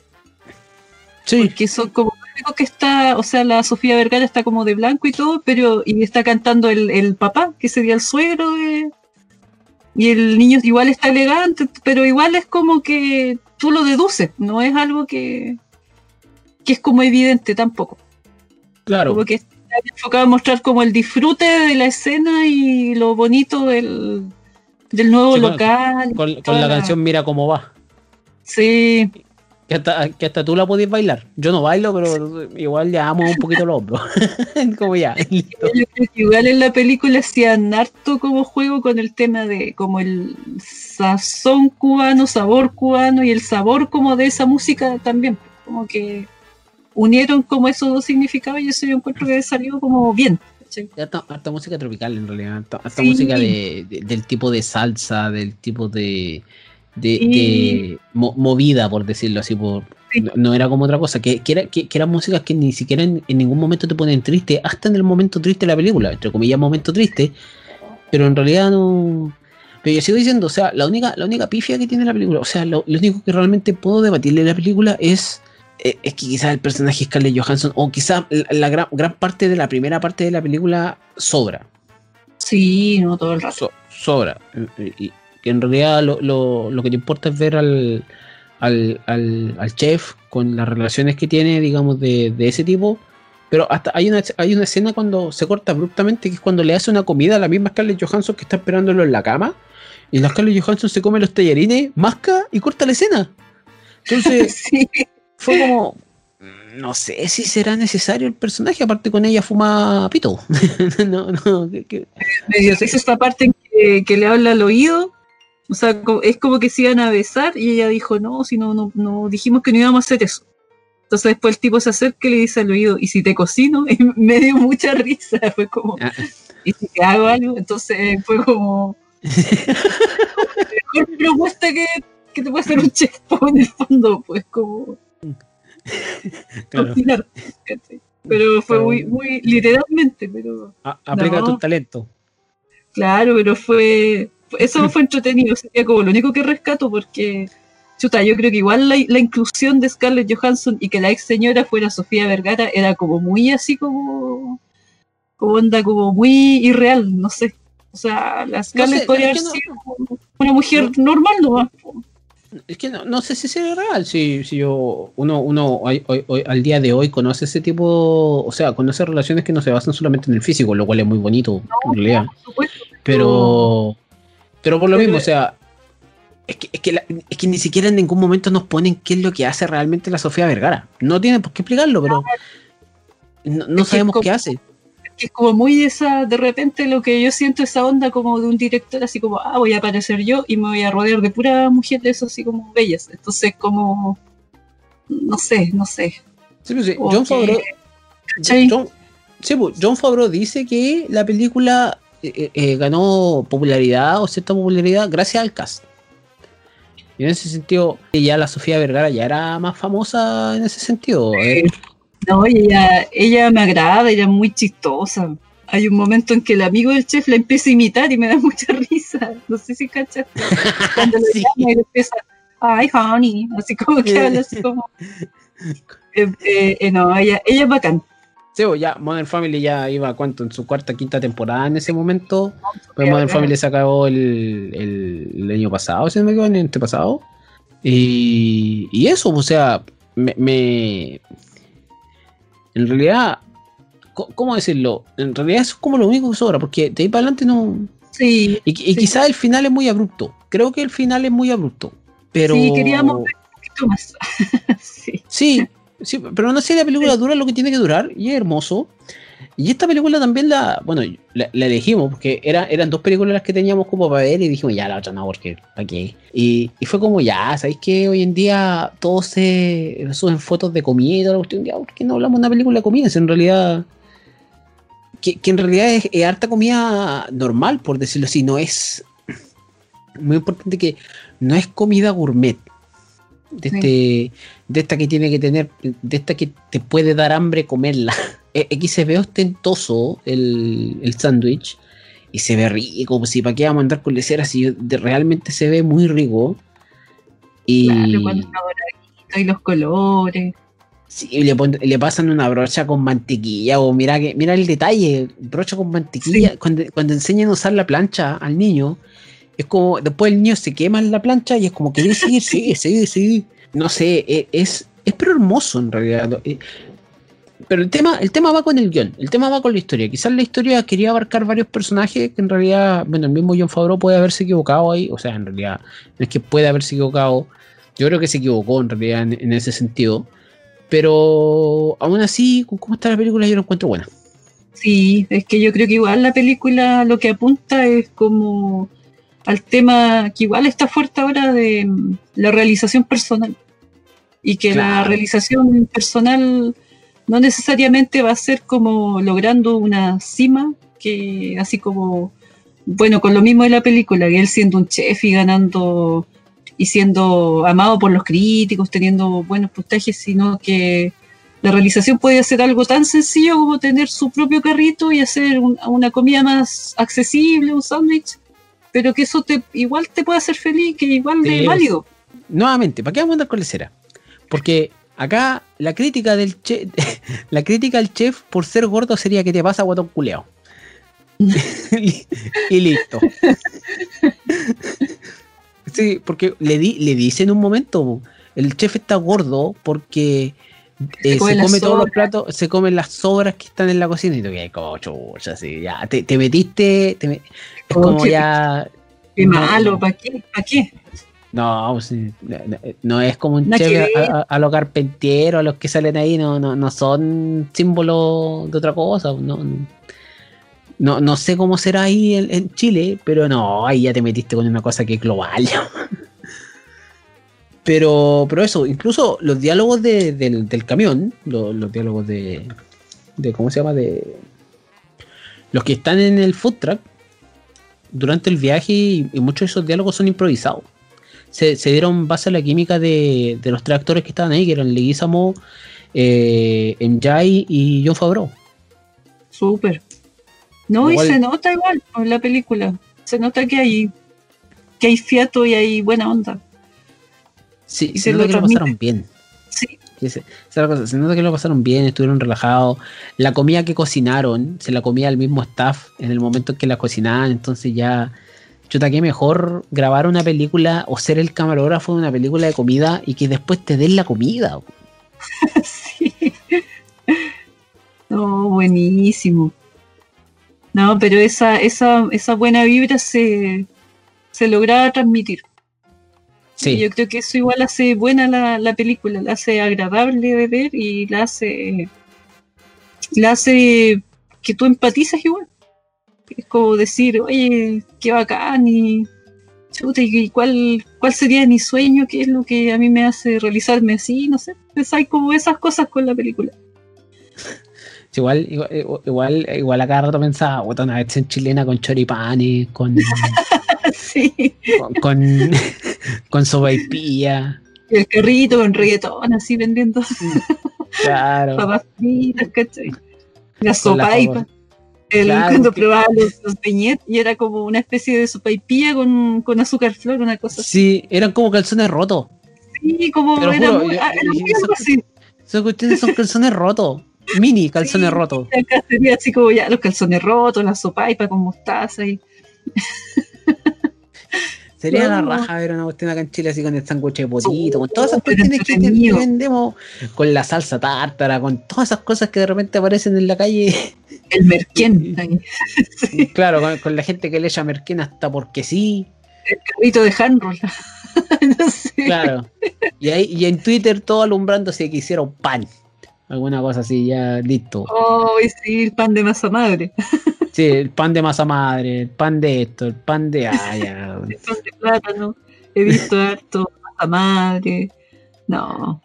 Sí, Porque son como único que está, o sea, la Sofía Vergara está como de blanco y todo, pero y está cantando el, el papá, que sería el suegro de, y el niño igual está elegante, pero igual es como que tú lo deduces, no es algo que, que es como evidente tampoco. Claro. Como que está enfocado a mostrar como el disfrute de la escena y lo bonito del, del nuevo Sí, local. Con, la canción Mira cómo va. Sí, Que hasta, que hasta tú la podías bailar. Yo no bailo, pero igual le amo un poquito los hombros. como ya. listo. yo creo que igual en la película hacían harto como juego con el tema de como el sazón cubano, sabor cubano y el sabor como de esa música también. Como que unieron como esos dos significados y eso yo encuentro que salió como bien. ¿cachai? Harta, harta música tropical en realidad. Harta, harta Sí. música de, de- del tipo de salsa, del tipo de. De, Sí. de mo- movida, por decirlo así. Por, Sí. no, no era como otra cosa. Que, que, era, que, que eran músicas que ni siquiera en, en ningún momento te ponen triste, hasta en el momento triste de la película. Entre comillas, momento triste. Pero en realidad no. Pero yo sigo diciendo, o sea, la única, la única pifia que tiene la película, o sea, lo, lo único que realmente puedo debatirle de la película es, eh, es que quizás el personaje Scarlett Johansson, o quizás la, la gran, gran parte de la primera parte de la película sobra. Sí, no todo el rato. So- sobra. Eh, Y, que en realidad lo, lo, lo que te importa es ver al, al, al, al chef con las relaciones que tiene, digamos, de, de ese tipo. Pero hasta hay una, hay una escena cuando se corta abruptamente, que es cuando le hace una comida a la misma Scarlett Johansson que está esperándolo en la cama. Y la Scarlett Johansson se come los tallarines, masca y corta la escena. Entonces Sí, fue como. No sé si será necesario el personaje, aparte con ella fuma pito. no, no, que- que- esta parte que le habla al oído. O sea, es como que se iban a besar y ella dijo, no, si no, no, no dijimos que no íbamos a hacer eso. Entonces después el tipo se acerca y le dice al oído, ¿y si te cocino? Y me dio mucha risa, fue como, Ah. ¿y si te hago algo? Entonces fue como, mejor propuesta que, que te puede hacer un chef en el fondo, pues como claro. Pero fue muy, muy literalmente, pero... A- aplica No. tu talento. Claro, pero fue. Eso fue entretenido, sería como lo único que rescato porque. Chuta, yo creo que igual la, la inclusión de Scarlett Johansson y que la ex señora fuera Sofía Vergara era como muy así como. como onda, como muy irreal, no sé. O sea, la Scarlett sé, podría haber sido una mujer normal nomás. Es que no, no sé si sea real. Si, si yo, uno, uno hoy- hoy- hoy- al día de hoy conoce ese tipo, o sea, conoce relaciones que no se basan solamente en el físico, lo cual es muy bonito, en realidad. Por supuesto. Pero, pero por lo mismo, o sea, es que, es, que la- es que ni siquiera en ningún momento nos ponen qué es lo que hace realmente la Sofía Vergara. No tienen por qué explicarlo, pero no, sabemos como- qué hace. que es como muy esa, de repente lo que yo siento esa onda como de un director así como, ah, voy a aparecer yo y me voy a rodear de puras mujeres así como bellas. Entonces como, no sé, no sé. Sí, pues sí, John Favreau. John, sí, pues, John Favreau dice que la película eh, eh, ganó popularidad o cierta popularidad gracias al cast. Y en ese sentido, ya la Sofía Vergara ya era más famosa en ese sentido. eh. No, ella, ella me agrada, ella es muy chistosa. Hay un momento en que el amigo del chef la empieza a imitar y me da mucha risa. No sé si cachas. Cuando lo Sí. llama y le empieza, ay, honey, así como que habla así como. Eh, eh, eh, no, ella, ella es bacán. Sí, pues, ya Modern Family ya iba cuánto en su cuarta, quinta temporada en ese momento. Pues Modern. Family se acabó el, el, el año pasado, si no me equivoco, el antepasado. Y, y eso, o sea, me, me- En realidad, ¿cómo decirlo? En realidad eso es como lo único que sobra, porque de ahí para adelante no... Sí, Y, y Sí. quizás el final es muy abrupto. Creo que el final es muy abrupto. Pero... Sí, queríamos ver un poquito más. sí. Sí, sí, pero no sé, la película dura lo que tiene que durar y es hermoso. Y esta película también la, bueno, la, la elegimos porque era, eran dos películas las que teníamos como para ver y dijimos, ya, la otra no, porque, ¿para qué? Y, y fue como, ya, ¿sabéis que hoy en día todos se suben fotos de comida la cuestión? Ya, ¿por qué no hablamos de una película de comida? Si en realidad, que, que en realidad es, es harta comida normal, por decirlo así, no es, muy importante que no es comida gourmet. De, Sí. este, de esta que tiene que tener, de esta que te puede dar hambre comerla. Eh, Aquí se ve ostentoso el, el sándwich y se ve rico, pues si para qué vamos a andar con leceras si de- realmente se ve muy rico. Y Claro, cuando está y los colores. sí, le, pon- le pasan una brocha con mantequilla o mira que mira el detalle, brocha con mantequilla, Sí. cuando, cuando enseñan a usar la plancha al niño es como después el niño se quema en la plancha y es como que sí, sí, sí, sí. No sé, e- es, es pero hermoso en realidad. Eh, Pero el tema, el tema va con el guion, el tema va con la historia. Quizás la historia quería abarcar varios personajes que en realidad, bueno, el mismo John Favreau puede haberse equivocado ahí, o sea, en realidad, no es que puede haberse equivocado, yo creo que se equivocó en realidad en, en ese sentido. Pero aún así, con cómo está la película, yo la encuentro buena. Sí, es que yo creo que igual la película lo que apunta es como al tema que igual está fuerte ahora de mm, la realización personal. Y que la Claro. realización personal no necesariamente va a ser como logrando una cima, que así como, bueno, con lo mismo de la película, que él siendo un chef y ganando y siendo amado por los críticos, teniendo buenos puntajes, sino que la realización puede ser algo tan sencillo como tener su propio carrito y hacer un- una comida más accesible, un sándwich, pero que eso te igual te puede hacer feliz, que igual es válido. Nuevamente, ¿para qué vamos a andar con lecera? Porque acá la crítica del chef, la crítica al chef por ser gordo sería que te pasa guatón culeado. y, listo. Sí, porque le, di, le dice en un momento, el chef está gordo porque eh, se come come, todos los platos, se comen las sobras que están en la cocina y tú que como chucha, así, ya, te, te metiste, te me- es como ya... Qué malo. ¿para qué? ¿Para qué? No, pues, no, no- no es como un chef a, a- a los carpinteros, a los que salen ahí, no, no, no son símbolos de otra cosa. No, no, no, no sé cómo será ahí en, en Chile, pero no, ahí ya te metiste con una cosa que es global. Pero, pero eso, incluso los diálogos de- del, del camión, lo- los, diálogos de, de, ¿cómo se llama? De los que están en el food truck durante el viaje y, y muchos de esos diálogos son improvisados se, se dieron base a la química de, de los tres actores que estaban ahí, que eran Leguizamo, eh, Njai y John Favreau. Súper. No, Igual- y se nota igual en la película. Se nota que hay que hay fiato y hay buena onda. Sí, Y se se nota lo que lo pasaron bien. Sí, se, se nota que lo pasaron bien, estuvieron relajados. La comida que cocinaron, se la comía el mismo staff en el momento en que la cocinaban, entonces ya, chuta, que mejor grabar una película o ser el camarógrafo de una película de comida y que después te den la comida. sí. No, buenísimo. No, pero esa, esa, esa buena vibra se, se lograba transmitir. Y Sí, Yo creo que eso igual hace buena la, la película, la hace agradable de ver y la hace, la hace que tú empatizas igual. Es como decir, oye, qué bacán y, chuta, y cuál, cuál sería mi sueño, qué es lo que a mí me hace realizarme así, no sé. Pues hay como esas cosas con la película. Igual, igual, igual, igual a cada rato pensaba, puta, una versión chilena con choripanes, con, sí, con, con, con el carrito con reggaetón así vendiendo Claro. papas fritas, ¿cachai? La sopaipa. El, Claro, cuando probaba los, los beñet y era como una especie de sopaipilla con, con azúcar flor, una cosa así. Sí, eran como calzones rotos. Sí, como Te lo era juro, muy, yo- ah, era muy algo así. Cuestiones son calzones rotos. Mini calzones Sí, rotos. Acá sería así como ya los calzones rotos, la sopaipa con mostaza y Sería la raja ver una cuestión acá en Chile así con el sándwich de potito, con todas esas cuestiones que, vendemos, con la salsa tártara, con todas esas cosas que de repente aparecen en la calle. el merquén, Claro, con, con la gente que le echa merquén hasta porque sí. el carrito de handroll. no sé. Claro. Y, ahí, y en Twitter todo alumbrándose que hicieron pan. Alguna cosa así, ya listo. Oh, y sí, el pan de masa madre, Sí, el pan de masa madre, el pan de esto, el pan de. Ah, ya. el pan de plátano. He visto harto masa madre. No.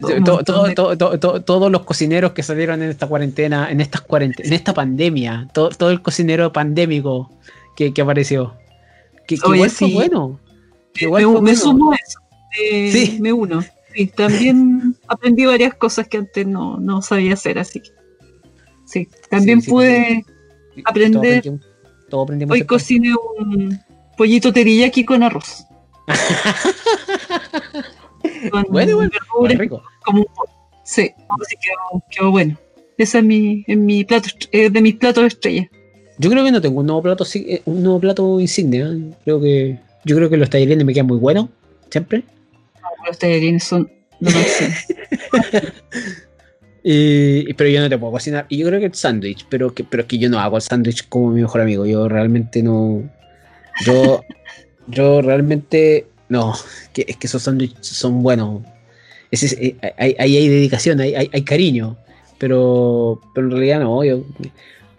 To- un to- montón to- de- to- to- to- todos los cocineros que salieron en esta cuarentena, en estas cuarente- en esta pandemia, to- todo el cocinero pandémico que, que apareció. Que, que Oye, igual fue sí. bueno. que me, igual fue me bueno. sumo a eso. eh, Sí. Me uno. Sí, también aprendí varias cosas que antes no, no sabía hacer, así que. Sí, también pude. Aprender- todos aprendimos Hoy cociné un pollito teriyaki con arroz. con Bueno, verduras, igual rico. como un pollo. Sí, así quedó, quedó bueno. Esa es mi, en mi plato, es de mis platos estrella. Yo creo que no tengo un nuevo plato, eh, un nuevo plato insignia. Creo que, yo creo que los tallarines me quedan muy buenos, siempre. Los tallarines son lo máximo. Y- pero yo no te puedo cocinar. Y yo creo que el sándwich, pero que, pero es que yo no hago el sándwich como mi mejor amigo. Yo realmente no. Yo, yo realmente no. Que, es que esos sándwiches son buenos. Es- eh, Ahí hay, hay dedicación, hay, hay, hay cariño. Pero, pero en realidad no. Yo,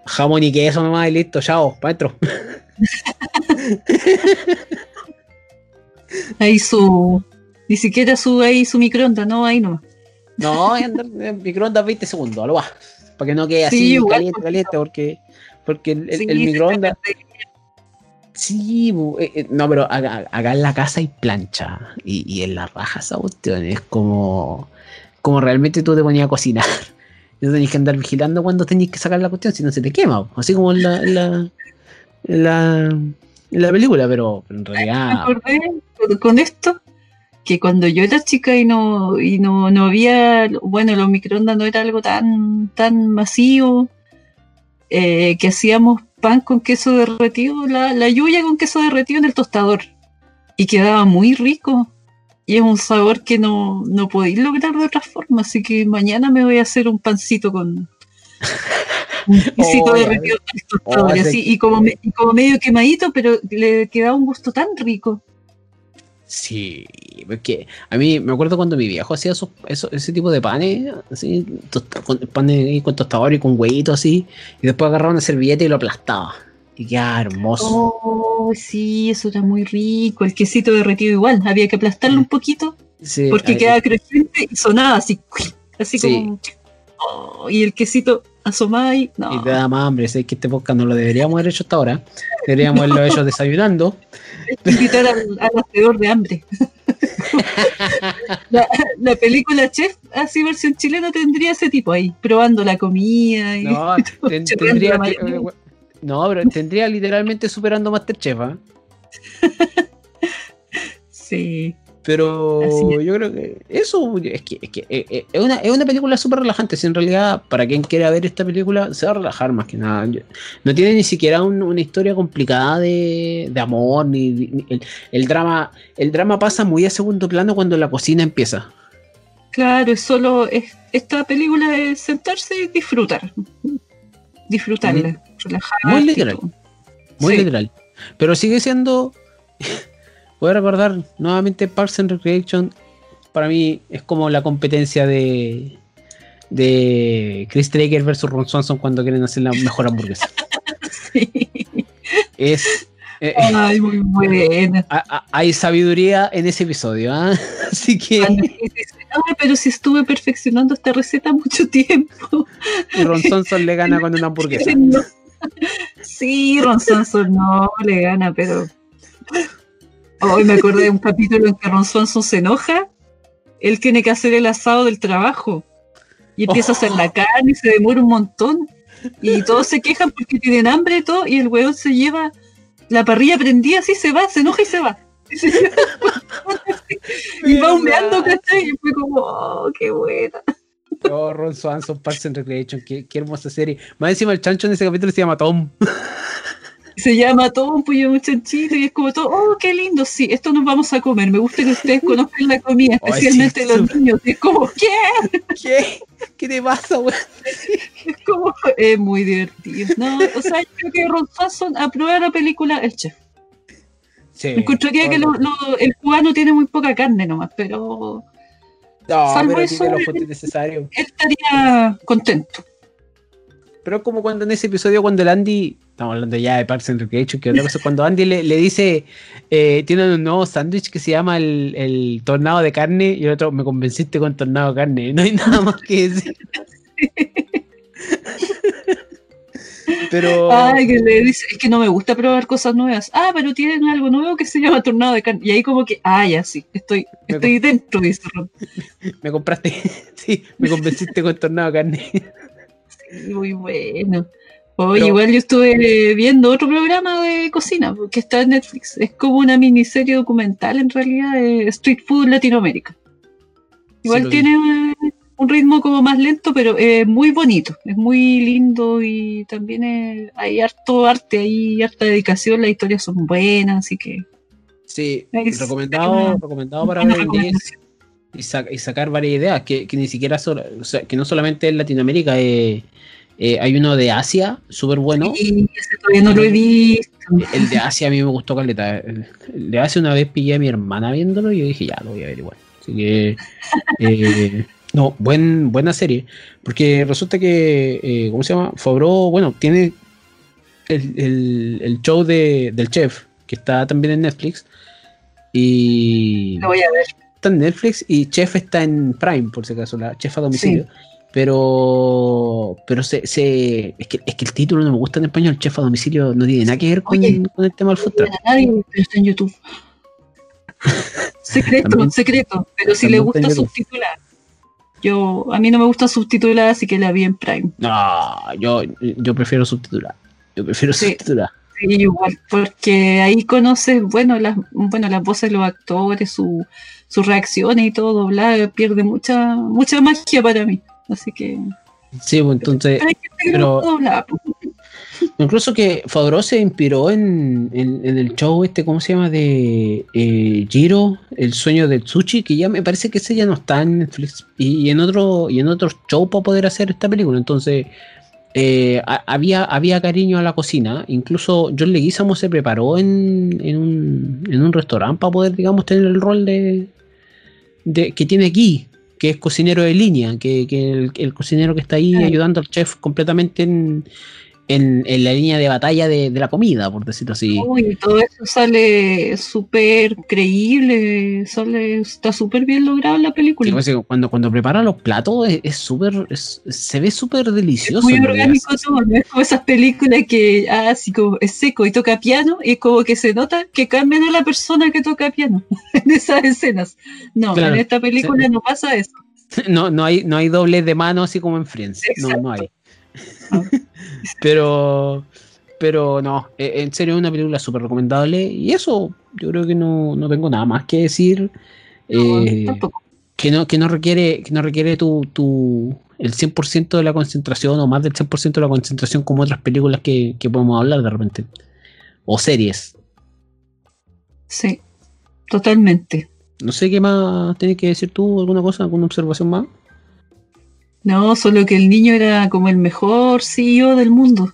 jamón y queso nomás y listo, chao, para adentro. Ahí su. Ni siquiera su ahí su microondas, no, ahí no. No, voy a andar en microondas 20 segundos, a lo va. Para que no quede Sí, así caliente, caliente, porque, porque el, el- Sí, el se microondas. Sí, eh, eh, no, pero acá, acá en la casa hay plancha y, y en la raja esa cuestión es como, como realmente tú te ponías a cocinar. Y no tenías que andar vigilando cuando tenías que sacar la cuestión, si no se te quema, así como en la, en la, en la, en la película, pero, pero en Me realidad. acordé con- con esto que cuando yo era chica y no y no, no había bueno los microondas no era algo tan tan masivo eh, que hacíamos pan con queso derretido la, la yuya con queso derretido en el tostador y quedaba muy rico y es un sabor que no, no podéis lograr de otra forma así que mañana me voy a hacer un pancito con Oh, Oh, tostador y ese- así, y como, me- y como medio quemadito pero le quedaba un gusto tan rico Sí, porque a mí me acuerdo cuando mi viejo hacía esos, esos- ese tipo de panes, así, tosta- con, panes con tostador y con huevito así, y después agarraba una servilleta y lo aplastaba. Y quedaba hermoso. Oh, sí, eso era muy rico. El quesito derretido igual, había que aplastarlo un poquito Sí, porque ahí- quedaba crujiente y sonaba así, así Sí. como. oh, y el quesito asomaba ahí. No. Y te da más hambre, sé que este podcast no lo deberíamos haber hecho hasta ahora. Deberíamos haberlo hecho desayunando. Invitar al, al hacedor de hambre. la, la película Chef, así versión chilena, tendría ese tipo ahí, probando la comida. Y, No, ten- tendría que- mayonesa. no, pero tendría literalmente superando Masterchef, ¿ah? Sí. Pero yo creo que eso es que, es, que, eh, eh, es, una, es una película súper relajante. Si en realidad, para quien quiera ver esta película, se va a relajar más que nada. No tiene ni siquiera un- una historia complicada de, de amor, ni, ni- el, el drama. El drama pasa muy a segundo plano cuando la cocina empieza. Claro, es solo. Es, esta película es sentarse y disfrutar. Disfrutarla, relajarte. Muy literal. Muy Sí. literal. Pero sigue siendo. Voy a recordar nuevamente Parks and Recreation. Para mí es como la competencia de. De Chris Traeger versus Ron Swanson cuando quieren hacer la mejor hamburguesa. Sí. Es. eh, Ay, muy buena. hay sabiduría en ese episodio, ¿ah? Así que "Ay, pero si estuve perfeccionando esta receta mucho tiempo. Ron Swanson le gana con una hamburguesa. No. Sí, Ron Swanson no le gana, pero. Hoy me acordé de un capítulo en que Ron Swanson se enoja. Él tiene que hacer el asado del trabajo. Y empieza a hacer la carne y se demora un montón. Y todos se quejan porque tienen hambre y todo. Y el weón se lleva la parrilla prendida así, se va, se enoja y se va. Y, se lleva- y va humeando, ¿cachai? Y fue como, oh, qué buena. Oh, Ron Swanson, Parks and Recreation, qué, qué hermosa serie. Más encima el chancho en ese capítulo se llama Tom. Se llama todo un pollo un chanchito y es como todo, oh, qué lindo, sí, esto nos vamos a comer. Me gusta que ustedes conozcan la comida, Ay, especialmente sí, los niños. Y es como, ¿qué? ¿Qué? ¿Qué te pasa, weón? Es como, es muy divertido. No, o sea, yo creo que Ron Swanson aprueba la película El Chef. Sí. Encontraría que lo- lo- el cubano tiene muy poca carne nomás, pero No, salvo pero eso, tiene los puntos necesarios. él estaría contento. Pero es como cuando en ese episodio, cuando el Andy, estamos hablando ya de Parks and Recreation, que otra cosa, cuando Andy le, le dice, eh, tienen un nuevo sándwich que se llama el, el tornado de carne, y el otro, me convenciste con tornado de carne. No hay nada más que decir. Pero, Ay, que le dice, es que no me gusta probar cosas nuevas. Ah, pero tienen algo nuevo que se llama tornado de carne. Y ahí como que, ah, ya sí, estoy, estoy dentro, dice Ron. me compraste, sí, me convenciste con tornado de carne. Sí, Muy bueno. Oye, Pero- igual yo estuve viendo otro programa de cocina que está en Netflix. Es como una miniserie documental en realidad de Street Food Latinoamérica. Igual tiene, un ritmo como más lento, pero es muy bonito, es muy lindo y también es- hay harto arte, hay harta dedicación, las historias son buenas, así que Sí, Es recomendado, recomendado para ver y, sa- y sacar varias ideas, que, que ni siquiera solo- o sea, que no solamente en Latinoamérica, eh, eh, hay uno de Asia, súper bueno. Ese todavía no lo he visto. El de Asia a mí me gustó caleta. El de Asia una vez pillé a mi hermana viéndolo y yo dije, ya, lo voy a ver igual. Así que, eh, no, buen, buena serie. Porque resulta que, eh, ¿cómo se llama? Favreau, bueno, tiene el, el- el show de, del chef, que está también en Netflix. Y Lo voy a ver. está en Netflix y Chef está en Prime, por si acaso, la Chef a domicilio. Pero, pero se, se- es, que, es que el título no me gusta en español. Chef a domicilio no tiene nada que ver con, Oye, con el tema del food No truck. nadie, está en YouTube. secreto, También- secreto. Pero si le gusta subtitular. Yo, a mí no me gusta subtitular, así que la vi en Prime. No, yo, yo prefiero subtitular. Yo prefiero Sí. subtitular. Sí, igual, porque ahí conoces, bueno, las, bueno, las voces de los actores, su, sus reacciones y todo doblado, pierde mucha, mucha magia para mí. Así que. Sí, pues entonces, Pero incluso que Favreau se inspiró en, en- en el show este, ¿cómo se llama? De eh, Giro, el sueño del sushi, que ya me parece que ese ya no está en Netflix. Y, en otro, y en otro show para poder hacer esta película. Entonces, eh, ha- había, había cariño a la cocina. Incluso John Leguizamo se preparó en, en un, en un restaurante para poder, digamos, tener el rol de, de que tiene aquí, que es cocinero de línea, que, que el, el cocinero que está ahí ayudando al chef completamente en, en, en la línea de batalla de, de la comida, por decirlo así. Uy, todo eso sale súper creíble, sale, está súper bien logrado en la película. cuando, cuando prepara los platos es súper, se ve súper Es delicioso. muy orgánico todo, no es como esas películas que ah, así como es seco y toca piano y es como que se nota que cambian a la persona que toca piano en esas escenas. No, Claro, en esta película sí. no pasa eso. No, no hay, no hay dobles de mano así como en Friends. No, no hay. pero, pero no, eh, en serio es una película súper recomendable. Y eso, yo creo que no, no tengo nada más que decir. No, Eh, que no, que no requiere, que no requiere tu, tu el 100% de la concentración o más del 100% de la concentración como otras películas que, que podemos hablar de repente. O series. Sí, totalmente. No sé qué más tienes que decir tú, alguna cosa, alguna observación más. No, solo que el niño era como el mejor CEO del mundo.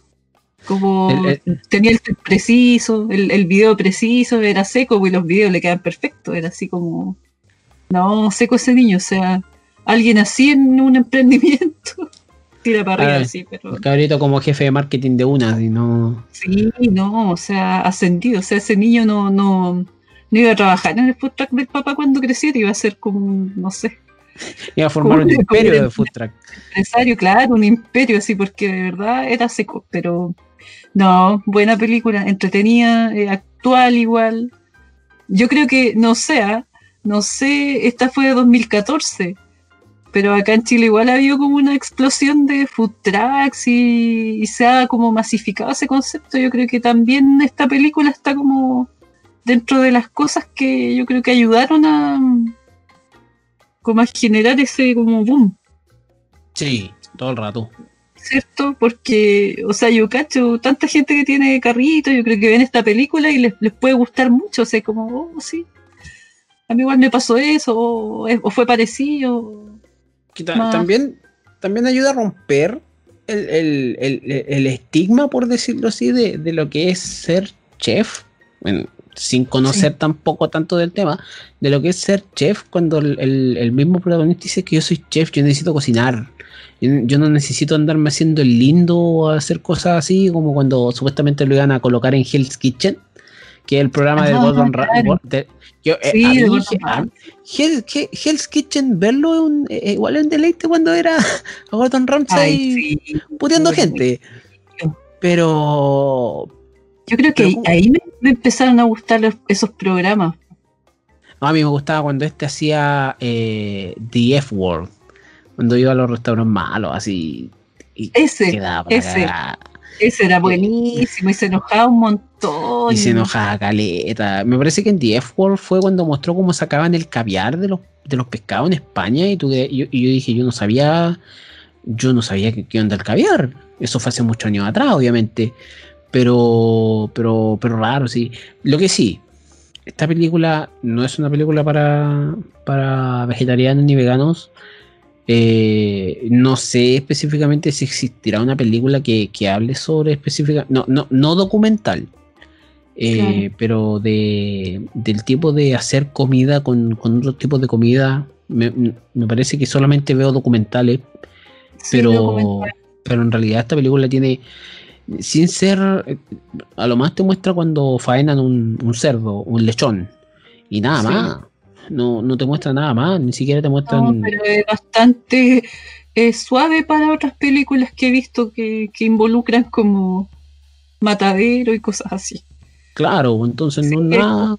Como El- el- tenía el preciso, el, el video preciso, era seco, y los videos le quedan perfectos, era así como... No, seco ese niño, o sea, alguien así en un emprendimiento, tira para arriba, Ah, sí, pero... El cabrito como jefe de marketing de una, y no. Sí, no, o sea, ascendido, o sea, ese niño no, no, no iba a trabajar en el food truck del papá cuando creciera, iba a ser como, no sé, Iba a formar un imperio de food truck. empresario, claro, un imperio así, porque de verdad era seco, pero no, buena película, entretenida, eh, actual igual. Yo creo que, no sé, ah, no sé, esta fue de 2014, pero acá en Chile igual ha habido como una explosión de food trucks y, y se ha como masificado ese concepto. Yo creo que también esta película está como dentro de las cosas que yo creo que ayudaron a como a generar ese como boom. Sí, todo el rato. ¿cierto? Porque, o sea, yo cacho tanta gente que tiene carrito, yo creo que ven esta película y les, les puede gustar mucho, o sea, como, oh, sí, a mí igual me pasó eso, o, fue parecido. Que ta- Más. también, también ayuda a romper el, el- el- el estigma, por decirlo así, de, de lo que es ser chef. Bueno, sin conocer tampoco tanto del tema, de lo que es ser chef cuando el, el- el mismo protagonista dice que yo soy chef, yo necesito cocinar. Yo, yo no necesito andarme haciendo el lindo o hacer cosas así como cuando supuestamente lo iban a colocar en Hell's Kitchen, que es el programa de Gordon Ra- claro. de- yo, eh, Sí, mí, a- Ramsay. Hell- Hell's Kitchen, verlo es un, eh, igual es un deleite cuando era a Gordon Ramsay Ay, sí. puteando gente. Pero Yo creo que ahí me, me empezaron a gustar los- esos programas. no, a mí me gustaba cuando este hacía eh, The F Word, cuando iba a los restaurantes malos, así. Y Ese, ese. ese era buenísimo y se enojaba un montón. y se enojaba caleta. Me parece que en The F Word fue cuando mostró cómo sacaban el caviar de los de los pescados en España y, tú, y, yo, y yo dije, yo no sabía, yo no sabía que onda el caviar. Eso fue hace muchos años atrás, obviamente. Pero, pero, pero raro, sí. Lo que sí, esta película no es una película para, para vegetarianos ni veganos. Eh, no sé específicamente si existirá una película que, que hable sobre específica, no, no, no documental, eh, Claro. pero de, del tipo de hacer comida con, con otros tipos de comida. Me, me parece que solamente veo documentales, Sí, pero, documental. pero en realidad esta película tiene, sin ser, eh, a lo más te muestra cuando faenan un, un cerdo, un lechón, y nada Sí. más. No, no te muestra nada más, ni siquiera te No, muestran... pero es bastante eh, suave para otras películas que he visto que, que involucran como matadero y cosas así. Claro, entonces no Sí, nada.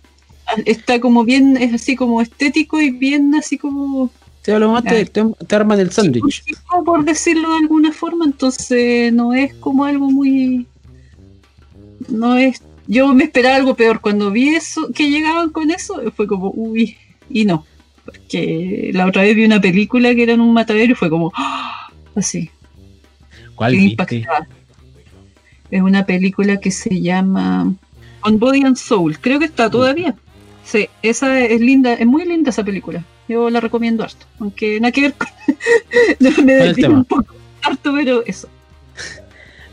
Ah, Está como bien, es así como estético y bien así como Te, lo más te, te, te arman el sándwich. por decirlo de alguna forma, entonces no es como algo muy... No es... Yo me esperaba algo peor. Cuando vi eso, que llegaban con eso, fue como, uy, y no. Porque la otra vez vi una película que era en un matadero y fue como, ¡ah! así, ¿Cuál viste? Es una película que se llama On Body and Soul. Creo que está todavía. Sí, esa es linda, es muy linda esa película. Yo la recomiendo harto. Aunque nada que ver con. me un poco harto, pero eso.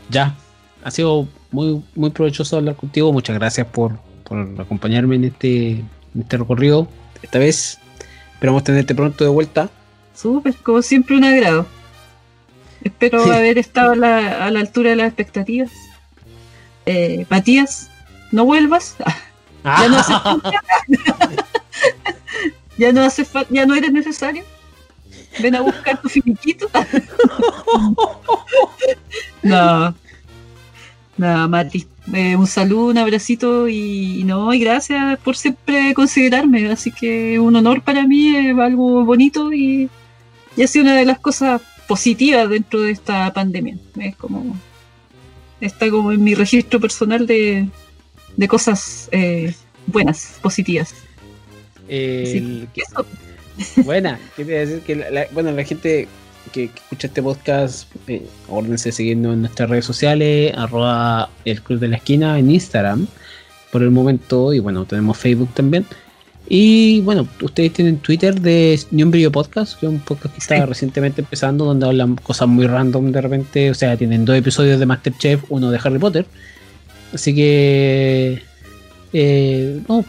Ya. Ha sido muy, muy provechoso hablar contigo. Muchas gracias por, por acompañarme en este, en este recorrido. Esta vez esperamos tenerte pronto de vuelta. Súper, como siempre, un agrado. Espero Sí. haber estado a la, a la altura de las expectativas. Eh, Matías, no vuelvas. Ya no. ya no hace ya no eres necesario. Ven a buscar tu finiquito. no. Nada, Mati. Eh, un saludo, un abracito y, y no, y gracias por siempre considerarme. Así que un honor para mí, es algo bonito y, y ha sido una de las cosas positivas dentro de esta pandemia. Es como está como en mi registro personal de, de cosas eh, buenas, positivas. Eso, Buena, quería decir que la, la- bueno, la gente que, que escucha este podcast, eh, órdense siguiendo en nuestras redes sociales, arroba el Club de la Esquina en Instagram por el momento, y bueno, tenemos Facebook también. Y bueno, ustedes tienen Twitter de Ni un Brillo Podcast, que es un podcast que está Sí. recientemente empezando, donde hablan cosas muy random de repente. O sea, tienen dos episodios de Masterchef, uno de Harry Potter. Así que, eh, no,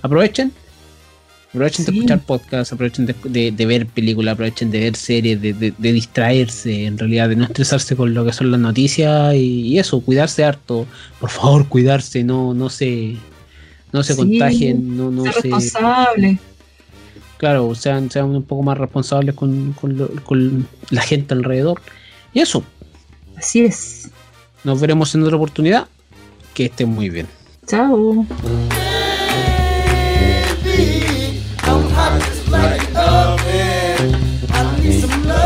aprovechen. Aprovechen de escuchar podcasts, aprovechen de, de- de ver películas, aprovechen de ver series, de, de- distraerse, en realidad, de no estresarse con lo que son las noticias y, y eso, cuidarse harto. Por favor, cuidarse, no, no se, no se Sí, contagien, no, no ser se, responsable. claro, sean, sean un poco más responsables con, con lo- con la gente alrededor. Y eso, Así es. nos veremos en otra oportunidad. Que estén muy bien. Chao.